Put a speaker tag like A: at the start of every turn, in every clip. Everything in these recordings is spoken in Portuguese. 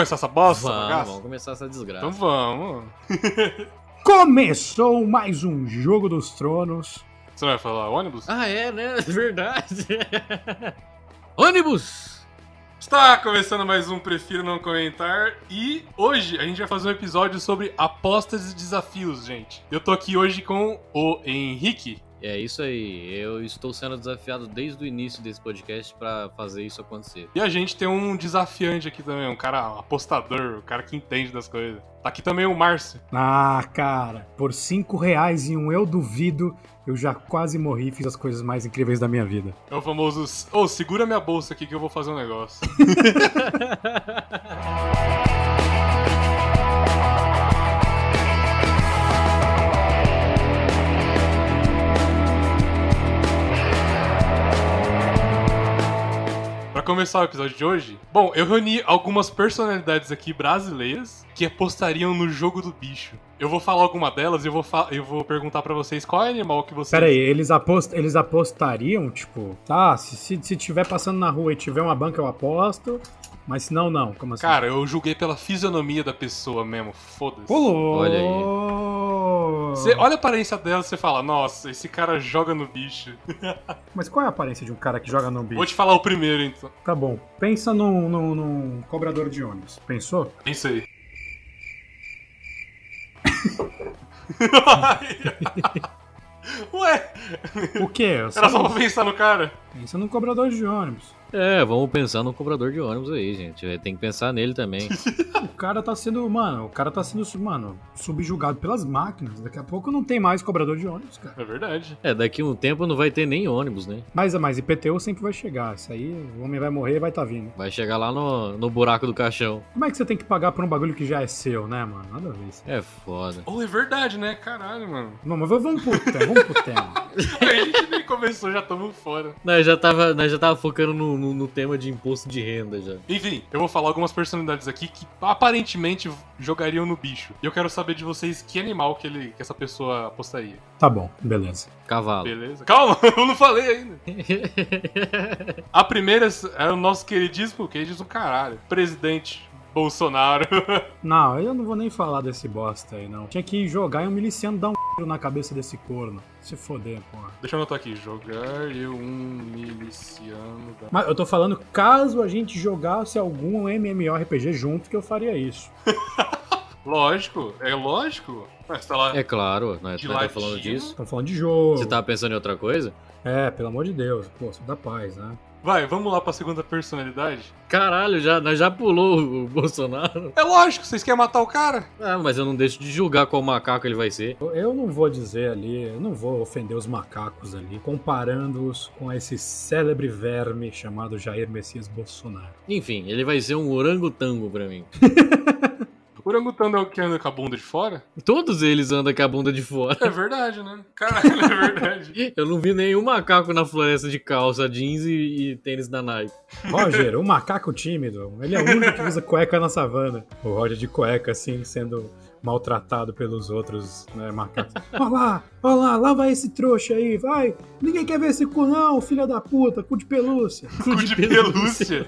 A: Vamos começar essa bosta,
B: Vamos,
A: bagaça?
B: vamos começar essa desgraça.
A: Então vamos.
C: Começou mais um Jogo dos Tronos.
A: Você vai falar ônibus?
B: Ah, é, né? Verdade. Ônibus!
A: Está começando mais um Prefiro Não Comentar e hoje a gente vai fazer um episódio sobre apostas e desafios, gente. Eu tô aqui hoje com o Henrique.
B: É isso aí. Eu estou sendo desafiado desde o início desse podcast pra fazer isso acontecer.
A: E a gente tem um desafiante aqui também, um cara apostador, um cara que entende das coisas. Tá aqui também o Márcio.
C: Ah, cara, por 5 reais e um eu duvido, eu já quase morri e fiz as coisas mais incríveis da minha vida.
A: É o famoso. Ô, segura minha bolsa aqui que eu vou fazer um negócio. começar o episódio de hoje, bom, eu reuni algumas personalidades aqui brasileiras que apostariam no jogo do bicho. Eu vou falar alguma delas e eu vou, fa- eu vou perguntar pra vocês qual é o animal que vocês.
C: Pera aí, eles, apost... eles apostariam, tipo, tá, se, se, se tiver passando na rua e tiver uma banca eu aposto, mas se não, não, como assim?
A: Cara, eu julguei pela fisionomia da pessoa mesmo, foda-se.
C: Pulou!
B: Olha aí.
A: Você olha a aparência dela e você fala, nossa, esse cara joga no bicho.
C: Mas qual é a aparência de um cara que joga no bicho?
A: Vou te falar o primeiro, então.
C: Tá bom, pensa num, num, num cobrador de ônibus, pensou?
A: Aí. Ué,
C: O quê?
A: era só pra pensar no cara?
C: Pensa num cobrador de ônibus.
B: É, vamos pensar no cobrador de ônibus aí, gente. Tem que pensar nele também.
C: O cara tá sendo, mano, o cara tá sendo, mano, subjugado pelas máquinas. Daqui a pouco não tem mais cobrador de ônibus, cara.
A: É verdade.
B: É, daqui a um tempo não vai ter nem ônibus, né?
C: Mas, mas IPTU sempre vai chegar. Isso aí, o homem vai morrer e vai tá vindo.
B: Vai chegar lá no, no buraco do caixão.
C: Como é que você tem que pagar por um bagulho que já é seu, né, mano? Nada a ver isso.
B: É foda.
A: Oh, é verdade, né? Caralho, mano.
C: Não, mas vamos pro tema, vamos pro tema.
A: a gente nem começou, já estamos fora.
B: Nós já tava, nós já tava focando no, no, no tema de imposto de renda já.
A: Enfim, eu vou falar algumas personalidades aqui que aparentemente jogariam no bicho. E eu quero saber de vocês que animal que, ele, que essa pessoa apostaria.
C: Tá bom, beleza.
B: Cavalo.
A: Beleza? Calma, eu não falei ainda. A primeira é o nosso queridíssimo, que diz o caralho. Presidente Bolsonaro.
C: Não, eu não vou nem falar desse bosta aí, não. Tinha que jogar e um miliciano dar um na cabeça desse corno. Se foder, porra.
A: Deixa eu anotar aqui. Jogar eu um miliciano da...
C: Mas eu tô falando, caso a gente jogasse algum MMORPG junto, que eu faria isso.
A: Lógico, é lógico. Mas tá lá.
B: É claro, nós
A: De
B: tá falando disso.
C: Tô falando de jogo.
B: Você tava pensando em outra coisa?
C: É, pelo amor de Deus. Pô, da paz, né?
A: Vai, vamos lá pra segunda personalidade.
B: Caralho, já, nós já pulou o Bolsonaro.
A: É lógico, vocês querem matar o cara?
B: Ah, mas eu não deixo de julgar qual macaco ele vai ser.
C: Eu- Eu não vou dizer ali, eu não vou ofender os macacos ali, comparando-os com esse célebre verme chamado Jair Messias Bolsonaro.
B: Enfim, ele vai ser um orangotango pra mim.
A: O orangotango é o que anda com a bunda de fora?
B: Todos eles andam com a bunda de fora.
A: É verdade, né? Caralho, é verdade.
B: Eu não vi nenhum macaco na floresta de calça jeans e, e tênis da Nike.
C: Roger, o macaco tímido, ele é o único que usa cueca na savana. O Roger de cueca, assim, sendo maltratado pelos outros né, macacos. Olha lá, olha lá, lá vai esse trouxa aí, vai. Ninguém quer ver esse cu não, filha da puta, cu de pelúcia.
A: Cu de pelúcia.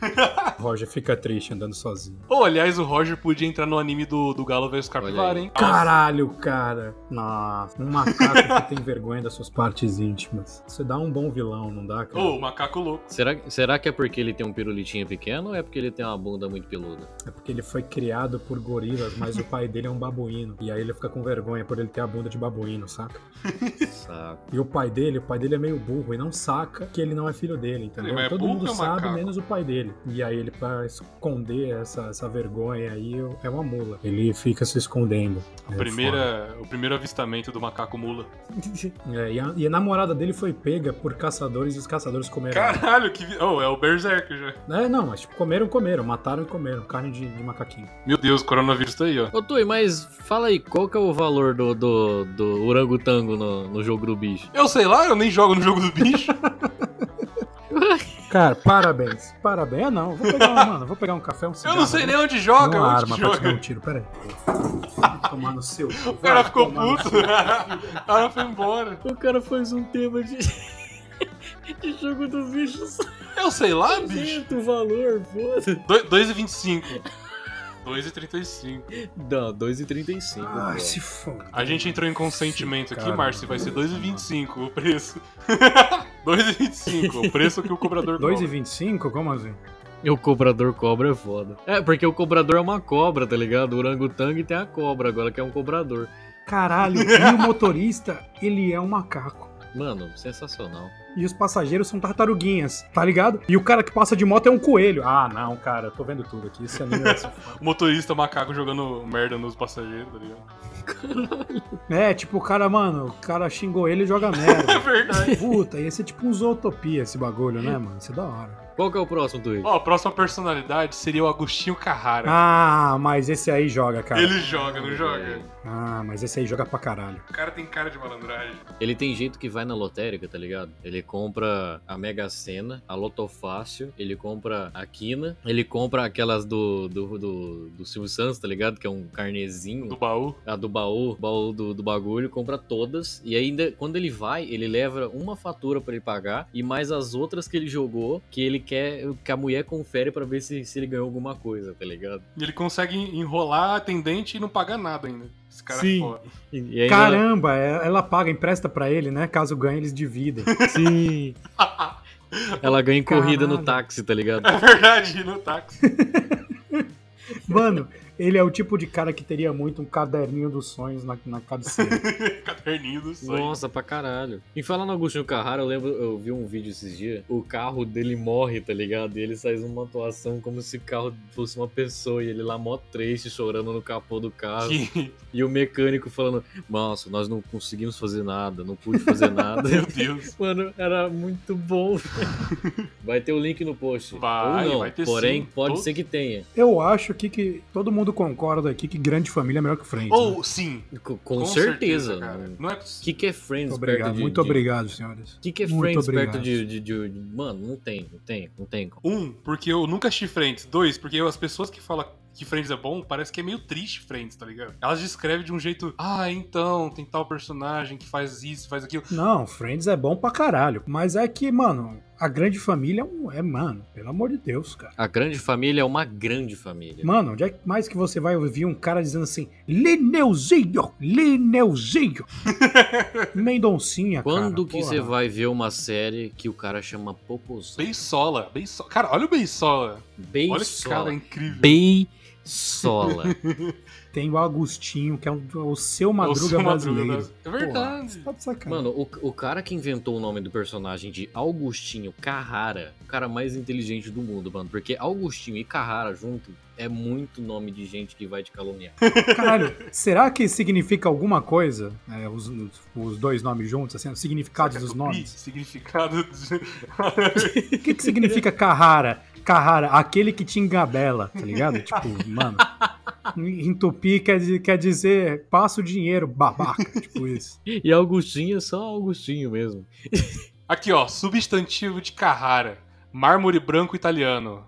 C: Roger fica triste andando sozinho.
A: Ou, aliás, o Roger podia entrar no anime do, do Galo vs Capivara, hein?
C: Caralho, cara. Nossa, um macaco que tem vergonha das suas partes íntimas. Você dá um bom vilão, não dá, cara?
A: Ô, o macaco louco.
B: Será, será que é porque ele tem um pirulitinho pequeno ou é porque ele tem uma bunda muito peluda?
C: É porque ele foi criado por gorilas, mas o pai dele é um babuíno. E aí ele fica com vergonha por ele ter a bunda de babuíno, saca?
B: Saco.
C: E o pai dele, o pai dele é meio burro e não saca que ele não é filho dele, entendeu?
A: É
C: Todo mundo
A: é
C: sabe,
A: macaco?
C: menos o pai dele. E aí ele, pra esconder essa, essa vergonha aí, é uma mula. Ele fica se escondendo.
A: A
C: É
A: primeira, o primeiro avistamento do macaco mula.
C: É, e, a, e a namorada dele foi pega por caçadores e os caçadores comeram.
A: Caralho, que. Oh, é o Berserk já.
C: É, não, mas tipo, comeram, comeram, mataram e comeram. Carne de, de macaquinho.
A: Meu Deus, o coronavírus tá aí, ó.
B: Ô Tui, mas fala aí, qual que é o valor do, do, do orangotango no, no jogo do bicho?
A: Eu sei lá, eu nem jogo no jogo do bicho.
C: Cara, parabéns. Parabéns. Ah, não. Vou pegar, uma, mano, vou pegar um café, um
A: Eu
C: cigarro.
A: não sei nem onde joga,
C: uma
A: onde
C: arma
A: que
C: pra te dar um
A: joga.
C: tiro, peraí. Tomar no seu.
A: O cara ficou puto. o cara foi embora.
B: O cara fez um tema de. Que jogo do bicho
A: Eu sei lá, bicho.
B: o valor, foda.
A: 2,25. 2,35.
B: Não, 2,35.
C: Ai,
B: pô.
C: se foda.
A: A gente entrou em consentimento aqui. Márcio. Vai ser 2,25 o preço. 2,25 o preço que o cobrador cobra.
C: 2,25? Como assim?
B: E o cobrador cobra é foda. É, porque o cobrador é uma cobra, tá ligado? O orangotangue tem a cobra, agora que é um cobrador.
C: Caralho, e o motorista, ele é um macaco.
B: Mano, sensacional.
C: E os passageiros são tartaruguinhas, tá ligado? E o cara que passa de moto é um coelho. Ah, não, cara, eu tô vendo tudo aqui. Esse anime vai ser foda.
A: O motorista macaco jogando merda nos passageiros, tá ligado?
C: É, tipo, o cara, mano, o cara xingou ele e joga merda.
A: É verdade.
C: Puta, ia ser tipo um zootopia esse bagulho, né, mano? Isso é da hora.
B: Qual que é o próximo, Twitch?
A: Ó, a próxima personalidade seria o Agostinho Carrara.
C: Ah, mas esse aí joga, cara.
A: Ele joga, não joga?
C: Ah, mas esse aí joga pra caralho.
A: O cara tem cara de malandragem.
B: Ele tem jeito que vai na lotérica, tá ligado? Ele compra a Mega Sena, a Lotofácil, ele compra a Quina, ele compra aquelas do, do, do, do Silvio Santos, tá ligado? Que é um carnezinho.
A: Do baú.
B: A do baú, baú do, do bagulho, compra todas. E ainda, quando ele vai, ele leva uma fatura pra ele pagar e mais as outras que ele jogou, que ele quer que a mulher confere pra ver se, se ele ganhou alguma coisa, tá ligado?
A: E ele consegue enrolar a atendente e não pagar nada ainda. Esse cara
C: Sim.
A: é foda.
B: E, e ainda
C: Caramba, é- ela paga, empresta pra ele, né? Caso ganhe, eles dividem.
B: Sim. Ela ganha em corrida no
C: Caralho.
B: táxi, tá ligado?
A: É verdade, no táxi.
C: Mano, ele é o tipo de cara que teria muito um caderninho dos sonhos na, na cabeceira.
A: Caderninho do sonho.
B: Nossa, pra caralho. E falando no Agostinho Carrara, eu lembro, eu vi um vídeo esses dias, o carro dele morre, tá ligado? E ele faz uma atuação como se o carro fosse uma pessoa, e ele lá mó triste, chorando no capô do carro.
A: Que-
B: E o mecânico falando, nossa, nós não conseguimos fazer nada, não pude fazer nada.
A: Meu Deus.
B: Mano, era muito bom. Vai ter o link no post.
A: Vai,
B: Ou não,
A: vai ter
B: porém,
A: sim.
B: pode
A: Todo-
B: ser que tenha.
C: Eu acho aqui que todo mundo concorda aqui que Grande Família é melhor que Friends. né?
A: Ou, sim.
B: Com, com certeza.
A: cara. Não é
B: O
A: possível.
B: que, que é Friends
C: Muito
B: perto
C: obrigado,
B: de.
C: muito
B: de-
C: obrigado, senhores.
B: O que, que é
C: Muito
B: Friends
C: obrigado.
B: perto de, de, de- de- Mano, não tem, não tem, não tem.
A: Um, porque eu nunca assisti Friends. Dois, porque as pessoas que falam que Friends é bom, parece que é meio triste Friends, tá ligado? Elas descrevem de um jeito, ah, então, tem tal personagem que faz isso, faz aquilo.
C: Não, Friends é bom pra caralho. Mas é que, mano, a Grande Família é, um- é mano, pelo amor de Deus, cara.
B: A grande família é uma grande família.
C: Mano, onde é que mais que você vai ouvir um cara dizendo assim, Lineuzinho, Lineuzinho. Mendoncinha, cara.
B: Quando que você vai ver uma série que o cara chama Popozão?
A: Beisola, Beisola. Cara, olha o Beisola. Olha esse cara
B: Beisola.
A: incrível.
B: Beisola.
C: Tem o Agostinho, que é o, o seu Madruga
A: O seu
C: brasileiro.
A: Madruga É verdade.
C: Porra, tá de.
B: Mano, o, o cara que inventou o nome do personagem de Augustinho Carrara, o cara mais inteligente do mundo, mano. Porque Augustinho e Carrara junto é muito nome de gente que vai te caluniar.
C: Caralho, será que significa alguma coisa? é, os, os- dois nomes juntos, assim, o significado dos nomes?
A: Significado. de-
C: O que, que significa Carrara? Carrara, aquele que te engabela, tá ligado? Tipo, mano. Em tupi quer, dizer- quer dizer passa o dinheiro, babaca. Tipo isso.
B: E Augustinho é só Augustinho mesmo.
A: Aqui, ó, substantivo de Carrara. Mármore branco italiano.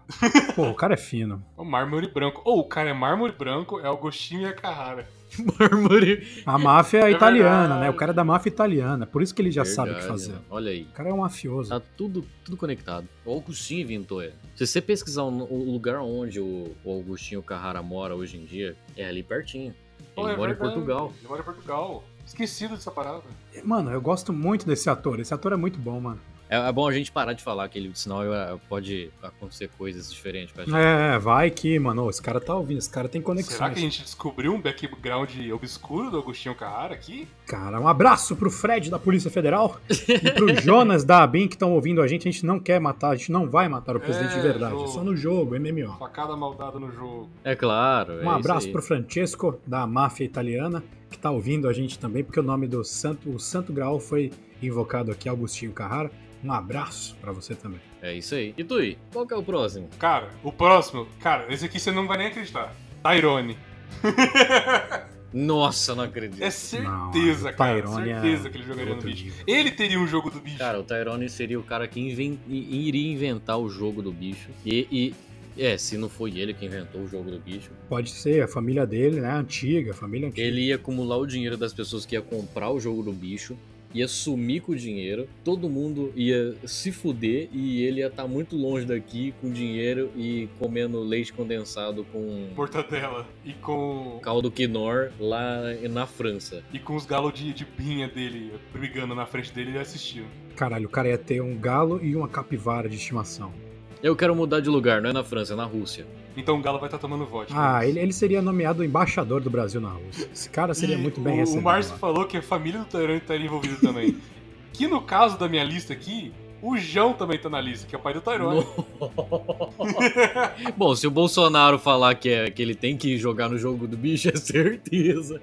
C: Pô, o cara é fino.
A: O mármore branco. Ou o cara é mármore branco, é Agostinho e é Carrara.
C: A máfia é
A: É
C: italiana,
A: verdade.
C: né? O cara é da máfia italiana. Por isso que ele já sabe o que
B: Verdade,
C: fazer.
B: Olha aí.
C: O cara é um mafioso.
B: Tá tudo, tudo conectado. O Augustinho inventou ele. Se você pesquisar o, lugar onde o, o Augustinho Carrara mora hoje em dia, é ali pertinho. Ele
A: é
B: mora em
A: verdade.
B: Portugal.
A: Ele mora em Portugal. Esquecido dessa parada.
C: Mano, eu gosto muito desse ator. Esse ator é muito bom, mano.
B: É, é bom a gente parar de falar que ele, senão é, pode acontecer coisas diferentes gente.
C: É, vai que, mano. Esse cara tá ouvindo, esse cara tem conexões.
A: Será que a gente descobriu um background obscuro do Agostinho Carrara aqui?
C: Cara, um abraço pro Fred da Polícia Federal e pro Jonas da ABIN que estão ouvindo a gente. A gente não quer matar, a gente não vai matar o presidente
A: É,
C: de verdade.
A: jogo.
C: É só no jogo, MMO.
A: Facada maldada no jogo.
B: É claro. é
C: Um abraço
B: isso aí.
C: pro Francesco da máfia italiana que tá ouvindo a gente também, porque o nome do santo, o Santo Graal foi invocado aqui, Augustinho Carrara. Um abraço pra você também.
B: É isso aí. E Tui, qual que é o próximo?
A: Cara, o próximo. Cara, esse aqui você não vai nem acreditar. Tyrone.
B: Nossa, não acredito.
A: É certeza,
C: Não,
A: cara.
C: É
A: certeza que ele jogaria no bicho.
C: nível.
A: Ele teria um jogo do bicho.
B: Cara, o Tyrone seria o cara que iria inventar o jogo do bicho. E, e- é, se não foi ele que inventou o jogo do bicho,
C: Pode ser a família dele, né? Antiga, a família antiga.
B: ele ia acumular o dinheiro das pessoas que ia comprar o jogo do bicho. Ia sumir com o dinheiro, todo mundo ia se fuder e ele ia estar muito longe daqui com dinheiro e comendo leite condensado com
A: Mortadela. E com.
B: caldo quinor lá na França.
A: E com os galos de, de pinha dele brigando na frente dele, ele assistiu.
C: Caralho, o cara ia ter um galo e uma capivara de estimação.
B: Eu quero mudar de lugar, não é na França, é na Rússia.
A: Então o galo vai estar tomando vodka.
C: Ah, ele, ele seria nomeado embaixador do Brasil na Rússia. Esse cara seria
A: E
C: muito bem
A: o,
C: recebido.
A: O Márcio falou que a família do Tyrone estaria envolvida também. que no caso da minha lista aqui, o João também tá na lista, que é o pai do Tyrone.
B: Bom, se o Bolsonaro falar que, é, que ele tem que jogar no jogo do bicho, é certeza.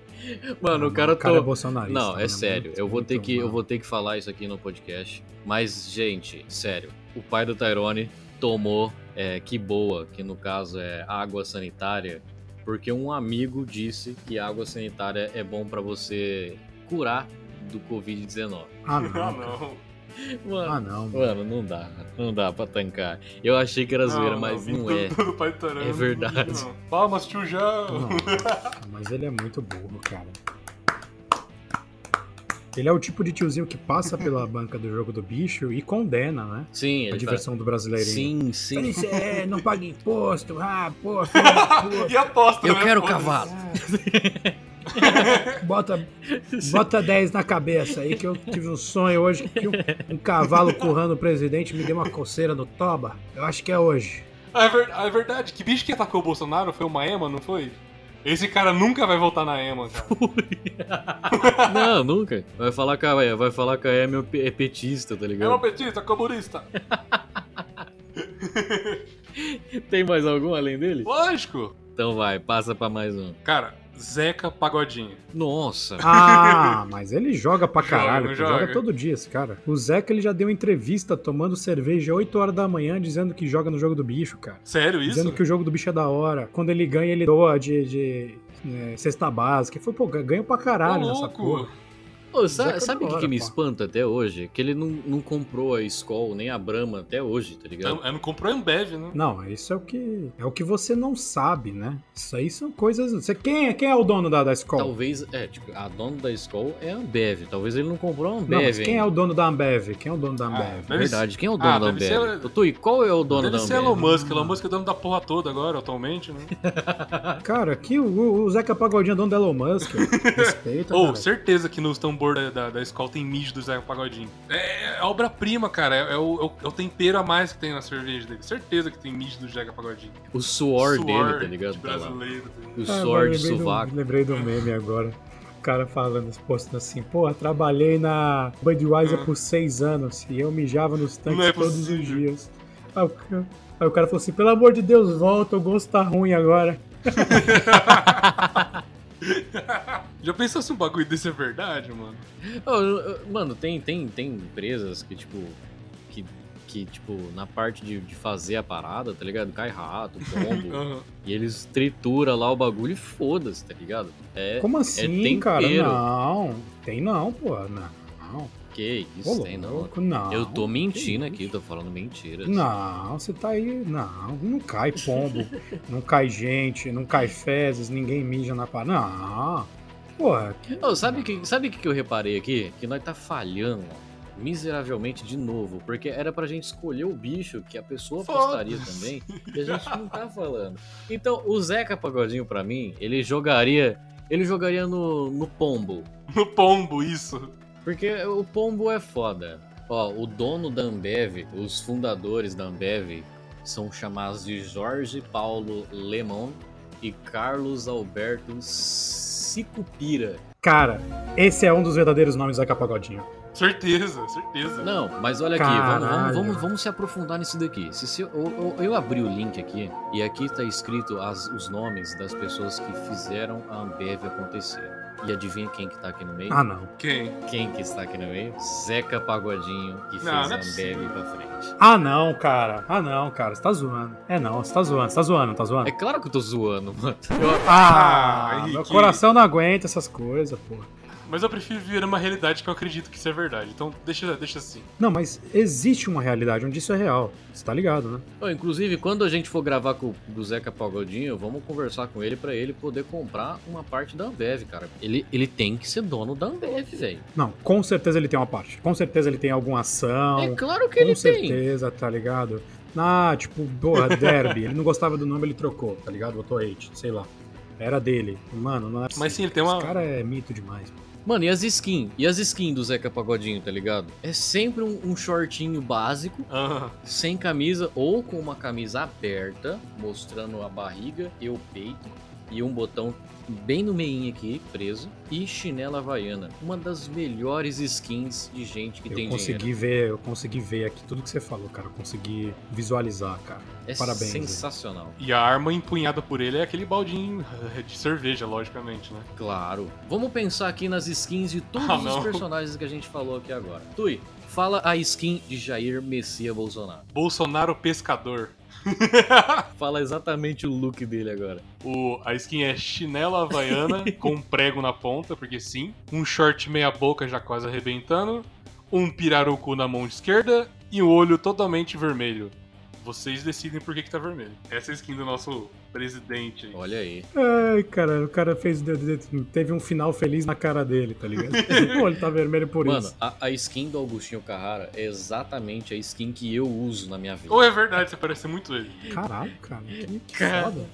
B: Mano, o cara,
C: o cara é
B: to-
C: bolsonarista.
B: Não, é
C: né?
B: sério.
C: Muito-
B: Eu vou ter que eu vou ter que falar isso aqui no podcast. Mas, gente, sério. O pai do Tyrone tomou é, que boa, que no caso é água sanitária, porque um amigo disse que água sanitária é bom pra você curar do COVID-19.
C: Ah, não.
A: Ah, não.
B: Mano,
C: Ah, não. mano.
B: mano, não dá. Não dá pra tancar. Eu achei que era zoeira, mas
A: vindo
B: não é. É
A: não
B: verdade.
A: não. Palmas, tio.
C: Não, mas ele é muito burro, cara. Ele é o tipo de tiozinho que passa pela banca do jogo do bicho e condena, né?
B: Sim,
C: A
B: ele
C: diversão do brasileirinho.
B: Sim, sim.
C: Isso é, não paga imposto, ah, pô,
A: e aposta,
B: Eu quero
A: Foda-se.
B: cavalo.
C: Bota, bota 10 na cabeça aí que eu tive um sonho hoje que um, um cavalo currando o presidente me deu uma coceira no toba. Eu acho que é hoje.
A: Ah, é, ah, é verdade. Que bicho que atacou o Bolsonaro foi uma ema, não foi? Esse cara nunca vai voltar na ema, cara.
B: Não, nunca. Vai falar que a, vai falar que a Amy é pe- petista, tá
A: É uma
B: ligado?
A: petista, comunista.
B: Tem mais algum além dele?
A: Lógico.
B: Então vai, passa pra mais um.
A: Cara, Zeca Pagodinho.
B: Nossa.
C: Ah, mas ele joga pra
A: Joga,
C: caralho, pô, joga.
A: joga?
C: todo dia esse cara. O Zeca ele já deu entrevista tomando cerveja 8 horas da manhã dizendo que joga no jogo do bicho, cara.
A: Sério isso?
C: Dizendo que o jogo do bicho é da hora. Quando ele ganha, ele doa de, de é, cesta básica. Ele falou, pô, ganha pra caralho
A: Ô,
C: nessa porra.
B: Ô,
C: Zeca
B: sa-
C: é
B: sabe o que, que me
C: pô.
B: espanta até hoje? Que ele não, não comprou a Skol nem a Brahma até hoje, tá ligado?
A: Eu, eu não comprou Ambev, né?
C: Não, isso é o que é o que você não sabe, né? Isso aí são coisas. Você, quem, é, quem é o dono da, da escola?
B: Talvez, é, tipo, a dona da Skol é a Ambev. Talvez ele não comprou a
C: Não,
B: Ambev.
C: mas quem é o dono da Ambev? Quem é o dono da
A: Ah,
C: Ambev?
A: deve
B: Verdade, quem é o dono
A: Ah,
B: da
A: deve
B: Ambev?
A: ser-
B: Ô, Tui, qual é o dono
A: Deve
B: da
A: ser
B: Ambev?
A: Elon Musk. Elon Musk é dono da porra toda agora, atualmente, né?
C: Cara, aqui o, o Zeca Pagodinho é dono da Elon Musk. Respeita,
A: Ou,
C: cara.
A: certeza que nos tambor da, da, da escola tem mijo do Zeca Pagodinho. É, é obra-prima, cara. É, é o, é o- é o tempero a mais que tem na cerveja dele. Certeza que tem mijo do Zeca Pagodinho.
B: O suor, dele, tá ligado?
A: de
B: Tá lá.
A: brasileiro.
B: O
C: Ah,
B: suor de
C: do-
B: sovaco.
C: lembrei do meme agora. O cara falando, postando assim, porra, trabalhei na Budweiser
A: Ah.
C: por seis anos e eu mijava nos tanques
A: é
C: todos os dias. Aí o, ca- aí o cara falou assim, pelo amor de Deus, volta, o gosto tá ruim agora.
A: Já pensou se um bagulho desse é verdade, mano?
B: Ô, Mano, tem, tem, tem empresas que, tipo, que, que, tipo, na parte de, de fazer a parada, tá ligado? Cai rato, pombo,
A: Aham.
B: e eles trituram lá o bagulho e foda-se, tá ligado? É,
C: Como assim,
B: tempero.
C: cara? Não, tem não, pô, não.
B: Que
C: Ô,
B: isso tem não.
C: louco, não.
B: Eu tô mentindo aqui, tô falando mentiras.
C: Não, você tá aí. Não, não cai pombo, não cai gente, não cai fezes, ninguém mija na parada. Não. Porra, que-
B: Ô, sabe o que, sabe que, que eu reparei aqui? Que nós tá falhando miseravelmente de novo, porque era pra gente escolher o bicho que a pessoa apostaria
A: Foda-se.
B: também, e a gente não tá falando. Então, o Zeca Pagodinho, pra mim, ele jogaria. Ele jogaria no, no pombo.
A: No pombo, isso.
B: Porque o pombo é foda. Ó, o dono da Ambev, os fundadores da Ambev, são chamados de Jorge Paulo Lemon e Carlos Alberto Sicupira.
C: cara, esse é um dos verdadeiros nomes da Capagodinho.
A: Certeza, certeza.
B: Não, mas olha aqui, vamos, vamos, vamos, vamos se aprofundar nisso daqui. Se, se eu, eu, eu abri o link aqui e aqui tá escrito as- os nomes das pessoas que fizeram a Ambev acontecer. E adivinha quem que tá aqui no meio?
C: Ah, não.
A: Quem?
B: Quem que está aqui no meio? Zeca Pagodinho, que fez
A: Não, não é
B: a Ambev pra frente.
C: Ah, não, cara. Ah, não, cara. Você tá zoando. É, não. Você tá zoando. Você tá zoando, tá zoando.
B: É claro que eu tô zoando, mano. Eu-
C: Ah,
A: Ah,
C: meu coração não aguenta essas coisas, pô.
A: Mas eu prefiro viver uma realidade que eu acredito que isso é verdade. Então deixa, deixa assim.
C: Não, mas existe uma realidade onde isso é real. Você tá ligado, né?
B: Ó, inclusive, quando a gente for gravar com o Zeca Pagodinho, vamos conversar com ele pra ele poder comprar uma parte da Ambev, cara. Ele, ele tem que ser dono da Ambev, velho.
C: Não, com certeza ele tem uma parte. Com certeza ele tem alguma ação.
B: É claro que
C: com
B: ele tem.
C: certeza, tá ligado? Ah, tipo, porra, Derby. ele não gostava do nome, ele trocou, tá ligado? Botou hate, sei lá. Era dele. Mano, não é
A: Mas sim, ele tem uma.
C: Esse cara é mito demais.
B: Mano, e as skins? E as skins do Zeca Pagodinho, tá ligado? É sempre um, um shortinho básico, sem camisa ou com uma camisa aberta, mostrando a barriga e o peito, e um botão bem no meinho aqui, preso, e chinela havaiana. Uma das melhores skins de gente que
C: Eu
B: tem
C: consegui
B: dinheiro.
C: ver, eu consegui ver aqui tudo que você falou, cara. Eu consegui visualizar, cara.
B: É
C: Parabéns,
B: sensacional.
A: e a arma empunhada por ele é aquele baldinho de cerveja, logicamente, né?
B: Claro. Vamos pensar aqui nas skins de todos
A: Ah,
B: os personagens que a gente falou aqui agora. Tui, fala a skin de Jair Messias Bolsonaro.
A: Bolsonaro Pescador.
B: Fala exatamente o look dele agora.
A: O, a skin é chinela havaiana com um prego na ponta, porque sim. Um short meia boca já quase arrebentando. Um pirarucu na mão esquerda e um olho totalmente vermelho. Vocês decidem por que, que tá vermelho. Essa é a skin do nosso presidente aí.
B: Olha aí.
C: Ai, cara, o cara fez. Teve um final feliz na cara dele, tá ligado? Pô, ele tá vermelho por
B: Mano,
C: isso.
B: a, a skin do Augustinho Carrara é exatamente a skin que eu uso na minha vida.
A: Ou é verdade, você parece muito ele.
C: Caralho, cara. Que
A: Cara.
C: foda.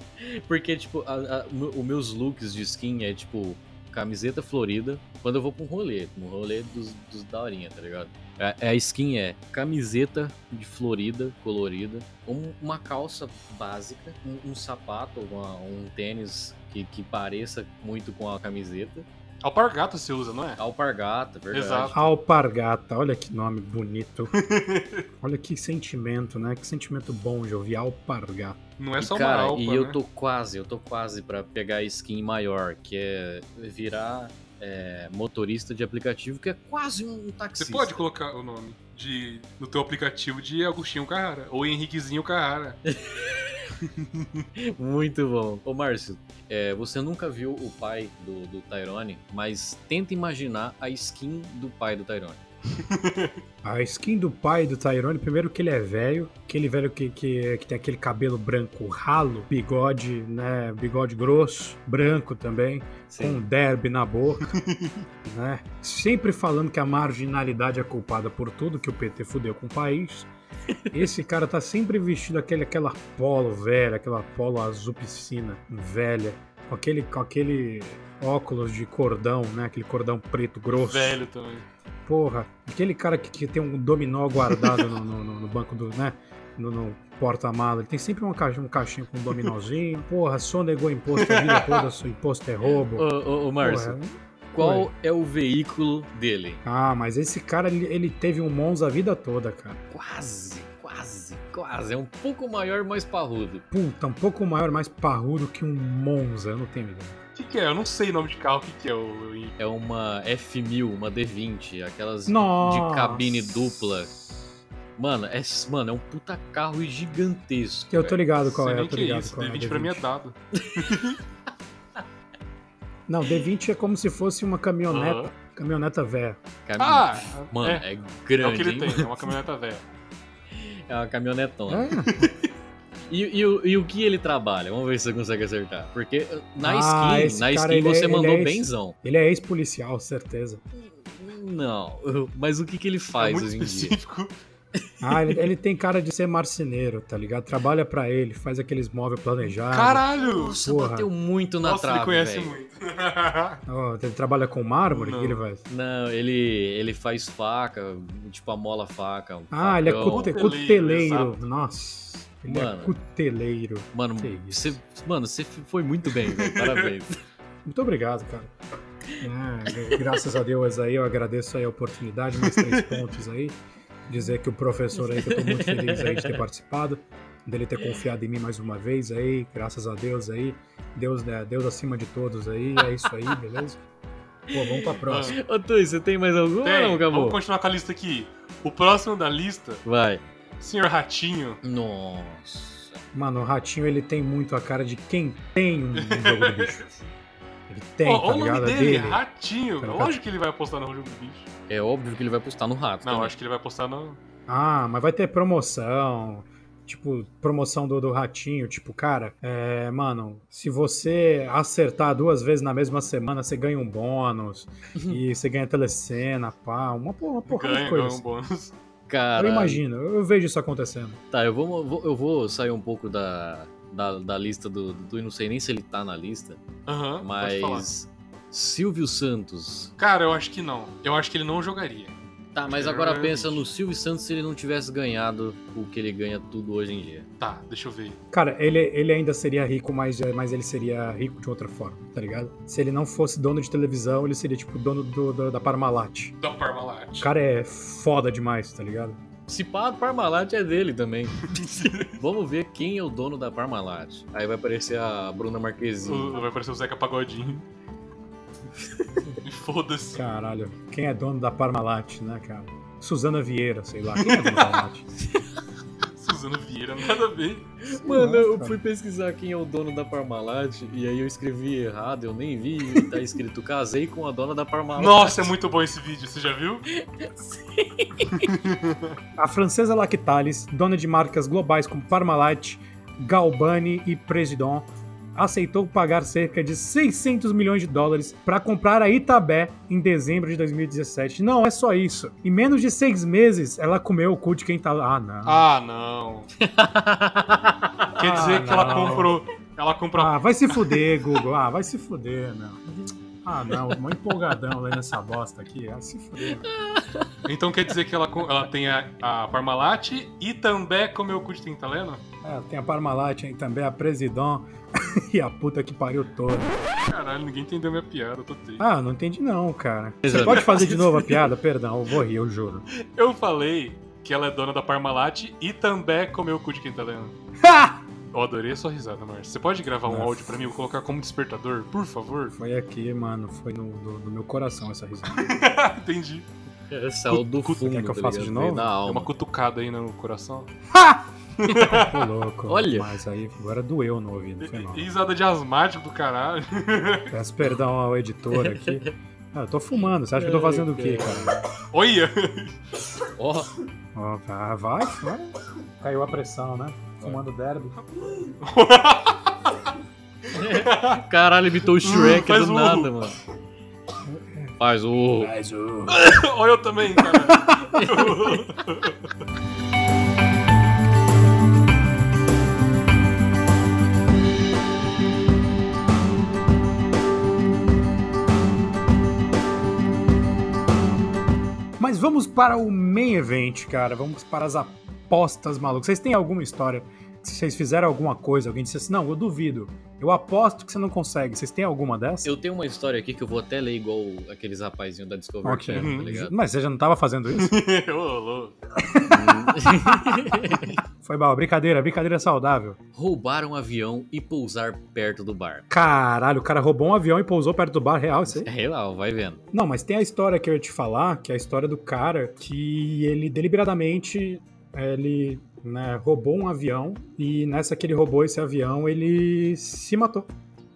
B: Porque, tipo, a- a- o- os meus looks de skin é, tipo, camiseta florida quando eu vou pra um rolê. Um rolê dos, dos daorinha, tá ligado? A, a skin é camiseta de florida, colorida, um- uma calça básica, um, um sapato, uma- um tênis que, que pareça muito com a camiseta,
A: Alpargata você usa, não é?
B: alpargata, verdade.
A: Exato.
C: Alpargata, olha que nome bonito. olha que sentimento, né? Que sentimento bom de ouvir alpargata.
A: Não é
B: E,
A: só
B: cara,
A: uma alpa,
B: e
A: né?
B: eu tô quase, eu tô quase pra pegar a skin maior, que é virar é, motorista de aplicativo, que é quase um
A: Você
B: taxista.
A: pode colocar o nome de, no teu aplicativo de Agostinho Carrara ou Henriquezinho Carrara.
B: Muito bom. Ô, Márcio, é, você nunca viu o pai do, do Tyrone, mas tenta imaginar a skin do pai do Tyrone.
C: A skin do pai do Tyrone, primeiro que ele é velho, aquele velho que, que, que tem aquele cabelo branco ralo, bigode, né? Bigode grosso, branco também, com um derby na boca, né? Sempre falando que a marginalidade é culpada por tudo que o PT fudeu com o país. Esse cara tá sempre vestido aquele, aquela polo velha, aquela polo azul piscina velha, com aquele, com aquele óculos de cordão, né? Aquele cordão preto grosso.
A: Velho também.
C: Porra, aquele cara que, que tem um dominó guardado no, no- no- banco do, né? No, no porta-mala, ele tem sempre uma caixa, um caixinho com um dominózinho. Porra, sonegou imposto a vida toda, seu imposto é roubo.
B: Ô, ô, ô Márcio,
C: Porra,
B: qual
C: oi.
B: é o veículo dele?
C: Ah, mas esse cara, ele, ele teve um Monza a vida toda, cara.
B: Quase, quase, quase. É um pouco maior, mais parrudo.
C: Puta, um pouco maior, mais parrudo que um Monza, eu não tenho ideia.
A: O que, que é? Eu não sei o nome de carro. O que, que é o.
B: É uma F1000, uma D20, aquelas
C: Nossa.
B: de cabine dupla. Mano, é, mano, é um puta carro gigantesco.
C: Eu tô ligado qual é,
A: nem
C: eu tô
A: é
C: ligado
A: isso.
C: qual é.
A: D20 pra mim é dado.
C: Não, D20 é como se fosse uma caminhoneta.
A: Aham.
C: Caminhoneta velha.
A: Ah!
B: Mano,
A: é,
B: é,
A: é o
B: grande,
A: que ele
B: hein?
A: tem, é uma caminhoneta velha.
B: É uma caminhonetona.
C: É.
B: E, e o- e o que ele trabalha? Vamos ver se você consegue acertar. Porque na
C: Ah,
B: skin, na
C: cara,
B: skin
C: ele é-
B: você
C: ele
B: mandou
C: é esse-
B: benzão.
C: Ele é ex-policial, certeza.
B: Não, mas o que, que ele
A: É
B: faz
A: muito
B: hoje em dia?
C: Ah, ele, ele tem cara de ser marceneiro, tá ligado? Trabalha pra ele, faz aqueles móveis planejados.
A: Caralho!
B: Nossa,
C: Porra.
B: bateu muito na
A: Nossa,
B: trave,
A: ele conhece
B: velho.
A: muito.
C: Ó, ele trabalha com mármore? O
A: Não.
C: que ele faz?
B: Não, ele, ele faz faca, tipo amola faca. um
C: Ah, ele é
B: facão.
C: cute-
A: Cuteleiro, exato.
C: Nossa. Ele
B: Mano.
C: é cuteleiro.
B: Mano, você, mano, você foi muito bem, velho. Parabéns.
C: Muito obrigado, cara. É, graças a Deus aí, eu agradeço aí a oportunidade, mais três pontos aí. Dizer que o professor aí, que eu tô muito feliz aí de ter participado, dele ter confiado em mim mais uma vez aí, graças a Deus aí. Deus, né, Deus acima de todos aí, é isso aí, beleza? Pô, vamos pra próxima.
B: Ô, Tui, você tem mais algum ou
A: Tem,
B: não, acabou?
A: vamos continuar com a lista aqui. O próximo da lista,
B: Vai.
A: Senhor Ratinho.
B: Nossa.
C: Mano, o Ratinho ele tem muito a cara de quem tem um, jogo do bicho. Ele tem,
A: Ó,
C: tá
A: ó o nome
C: ligado? É
A: dele,
C: dele.
A: Ratinho.
C: Tá ligado?
A: Lógico que ele vai apostar no jogo do bicho.
B: É óbvio que ele vai postar no rato.
A: Não,
B: também.
A: acho que ele vai apostar no.
C: Ah, mas vai ter promoção. Tipo, promoção do, do ratinho. Tipo, cara, é, mano, se você acertar duas vezes na mesma semana, você ganha um bônus. e você ganha telecena, pá, uma, uma porrada
A: Ganha,
C: de
A: ganha
C: coisas.
A: um bônus.
B: Cara,
C: Eu imagino, eu vejo isso acontecendo.
B: Tá, eu vou, vou- eu vou sair um pouco da, da, da lista do, do. Eu não sei nem se ele tá na lista,
A: falar.
B: mas. Silvio Santos.
A: Cara, eu acho que não. Eu acho que ele não jogaria.
B: Tá, mas agora
A: Realmente.
B: pensa no Silvio Santos se ele não tivesse ganhado o que ele ganha tudo hoje em dia.
A: Tá, deixa eu ver.
C: Cara, ele, ele ainda seria rico, mas, mas ele seria rico de outra forma, tá ligado? Se ele não fosse dono de televisão, ele seria tipo dono do, do- da Parmalat.
A: Da Parmalat.
C: O cara é foda demais, tá ligado?
B: Se pá, a Parmalat é dele também. Vamos ver quem é o dono da Parmalat. Aí vai aparecer a Bruna Marquezine.
A: O- Vai aparecer o Zeca Pagodinho. Foda-se.
C: Caralho, quem é dono da Parmalat, né, cara? Suzana Vieira, sei lá. Quem é dono da Parmalat?
A: Suzano Vieira, nada a ver.
B: Mano,
C: Nossa,
B: eu fui pesquisar quem é o dono da Parmalat e aí eu escrevi errado, eu nem vi. e Tá escrito casei com a dona da Parmalat.
A: Nossa, é muito bom esse vídeo, você já viu?
C: A francesa Lactalis, dona de marcas globais como Parmalat, Galbani e Presidon, aceitou pagar cerca de 600 milhões de dólares para comprar a Itabé em dezembro de 2017. Não é só isso. Em menos de seis meses, ela comeu o cu de quem tá lá. Ah, não.
A: Ah, não. Quer dizer
C: Ah,
A: que ela
C: não.
A: comprou. Ela comprou.
C: Ah, vai se fuder, Google. Ah, vai se fuder, meu. Ah, não. Mó empolgadão lendo essa bosta aqui. Ah, se fuder.
A: Então quer dizer que ela, ela tem a, a Parmalat e também comeu o cu de quem tá lendo?
C: É, tem a Parmalat aí também, a Presidon e a puta que pariu toda.
A: Caralho, ninguém entendeu minha piada, eu tô triste.
C: Ah, não entendi não, cara. Você
B: Exato.
C: pode fazer de novo a piada? Perdão, eu vou rir, eu juro.
A: Eu falei que ela é dona da Parmalat e também comeu o cu de quem tá lendo.
C: Ha!
A: Eu adorei a sua risada, Márcio. Você pode gravar um
C: Nossa.
A: áudio pra mim e colocar como despertador, por favor?
C: Foi aqui, mano. Foi no, no- no meu coração essa risada.
A: Entendi.
B: É, Saiu do
A: Cu-
B: fundo,
C: quer que eu
B: tá
C: faça de novo?
B: Alma.
A: uma cutucada aí no coração.
C: Tô louco.
B: Olha.
C: Mas aí agora doeu no ouvido, foi mal.
A: Risada de asmático do caralho.
C: Peço perdão ao editor aqui. Ah, eu tô fumando. Você acha que eu tô fazendo o quê, cara?
A: Olha!
B: Ó,
C: Ó, vai, vai, vai. Caiu a pressão, né? Fumando derby.
B: caralho, imitou o Shrek
A: faz
B: do
A: o-
B: nada, mano. Faz o.
C: Mas o.
A: Olha eu também, cara.
C: Mas vamos para o main event, cara. Vamos para as apostas malucas. Vocês têm alguma história? Se vocês fizeram alguma coisa, alguém disse assim: Não, eu duvido. Eu aposto que você não consegue. Vocês têm alguma dessa?
B: Eu tenho uma história aqui que eu vou até ler igual aqueles rapazinhos da Discovery
C: Ok.
B: Channel, tá ligado?
C: Mas você já não tava fazendo isso?
A: Ô, louco.
C: Foi mal. Brincadeira, brincadeira saudável.
B: Roubar um avião e pousar perto do bar.
C: Caralho, o cara roubou um avião e pousou perto do bar real, isso aí?
B: É real, vai vendo.
C: Não, mas tem a história que eu ia te falar, que é a história do cara que ele deliberadamente ele né, roubou um avião e nessa que ele roubou esse avião ele se matou.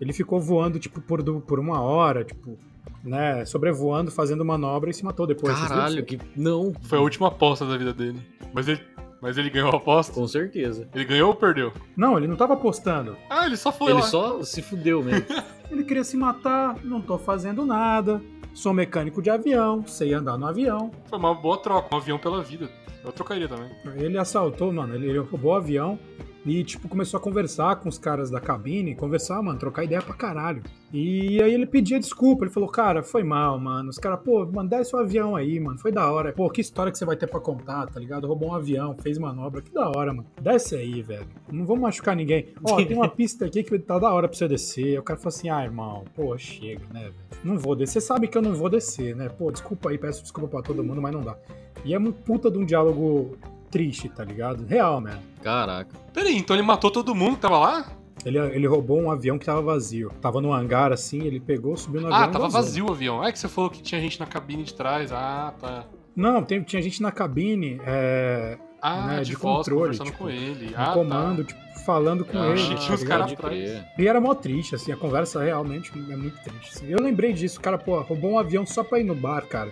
C: Ele ficou voando tipo por, por uma hora, tipo, né, sobrevoando, fazendo manobra e se matou depois.
B: Caralho, que. Não,
A: Foi a última aposta da vida dele. Mas ele, mas ele ganhou a aposta?
B: com certeza.
A: Ele ganhou ou perdeu?
C: Não, ele não tava apostando.
A: Ah, ele só foi
B: Ele
A: lá.
B: só se fudeu mesmo.
C: Ele queria se matar, não tô fazendo nada. Sou mecânico de avião, sei andar no avião.
A: Foi uma boa troca, um avião pela vida. Eu trocaria também.
C: Ele assaltou, mano, ele, roubou o avião e, tipo, começou a conversar com os caras da cabine, conversar, mano, trocar ideia pra caralho. E aí ele pedia desculpa, ele falou, cara, foi mal, mano. Os caras, pô, mano, desce o avião aí, mano, foi da hora. Pô, que história que você vai ter pra contar, tá ligado? Roubou um avião, fez manobra, que da hora, mano. Desce aí, velho. Não vamos machucar ninguém. Ó, tem uma pista aqui que tá da hora pra você descer. Aí o cara falou assim, ah, irmão, pô, chega, né, velho? Não vou descer. Você sabe que eu não vou descer, né? Pô, desculpa aí, peço desculpa pra todo mundo, mas não dá. E é um puta de um diálogo triste, tá ligado? Real, mano.
B: Caraca.
A: Peraí, então ele matou todo mundo que tava lá?
C: Ele, ele roubou um avião que tava vazio. Tava no hangar assim, ele pegou, subiu no avião.
A: Ah,
C: e
A: tava
C: vazou.
A: vazio o avião. Ah, é que você falou que tinha gente na cabine de trás. Ah, tá.
C: Não, tem- tinha gente na cabine. é,
A: Ah,
C: né,
A: de,
C: de
A: voz,
C: controle,
A: conversando
C: tipo,
A: com ele.
C: no
A: Ah,
C: comando, tipo, falando com
B: Ah,
C: ele.
A: tinha os
C: tá
A: caras
C: ligado?
B: pode
A: atrás.
C: E era mó triste, assim, a conversa realmente é muito triste. assim. Eu lembrei disso, o cara, pô, roubou um avião só pra ir no bar, cara.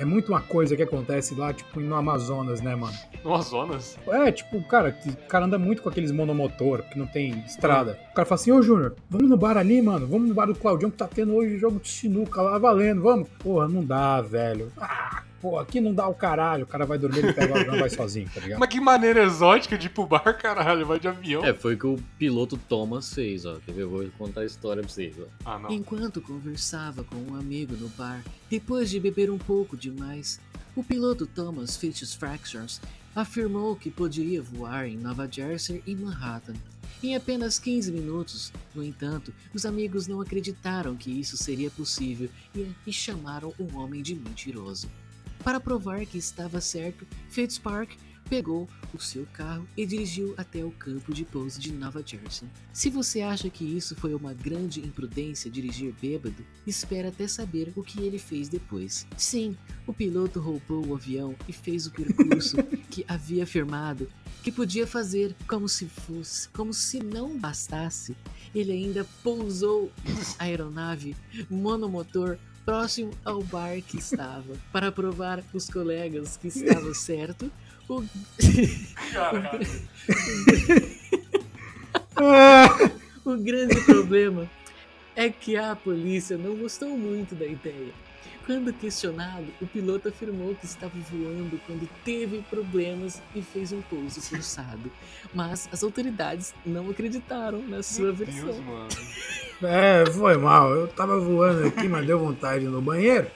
C: É muito uma coisa que acontece lá, tipo, no Amazonas, né, mano?
A: No Amazonas?
C: É, tipo, cara, o cara anda muito com aqueles monomotor, que não tem estrada. O cara fala assim, ô Júnior, vamos no bar ali, mano. Vamos no bar do Claudião que tá tendo hoje jogo de sinuca lá, valendo, vamos. Porra, não dá, velho. Ah, pô, aqui não dá o caralho. O cara vai dormir, ele pega o avião e vai sozinho, tá ligado?
A: Mas que maneira exótica de ir pro bar, caralho. Vai de avião.
B: É, foi o que o piloto Thomas fez, ó. Quer ver? Eu vou contar a história pra vocês, ó.
A: Ah, não.
D: Enquanto conversava com um amigo no bar, depois de beber um pouco demais, o piloto Thomas Fitzfractions afirmou que poderia voar em Nova Jersey e Manhattan. Em apenas 15 minutos, no entanto, os amigos não acreditaram que isso seria possível e, e chamaram o homem de mentiroso. Para provar que estava certo, Fitzpark pegou o seu carro e dirigiu até o campo de pouso de Nova Jersey. Se você acha que isso foi uma grande imprudência dirigir bêbado, espera até saber o que ele fez depois. Sim, o piloto roubou o avião e fez o percurso que havia afirmado que podia fazer como se fosse, como se não bastasse. Ele ainda pousou a aeronave monomotor próximo ao bar que estava, para provar os colegas que estava certo. O, o grande problema é que a polícia não gostou muito da ideia. Quando questionado, o piloto afirmou que estava voando quando teve problemas e fez um pouso forçado. Mas as autoridades não acreditaram na sua
A: Meu
D: versão.
A: Deus, mano.
C: é, foi mal. Eu tava voando aqui, mas deu vontade de ir no banheiro.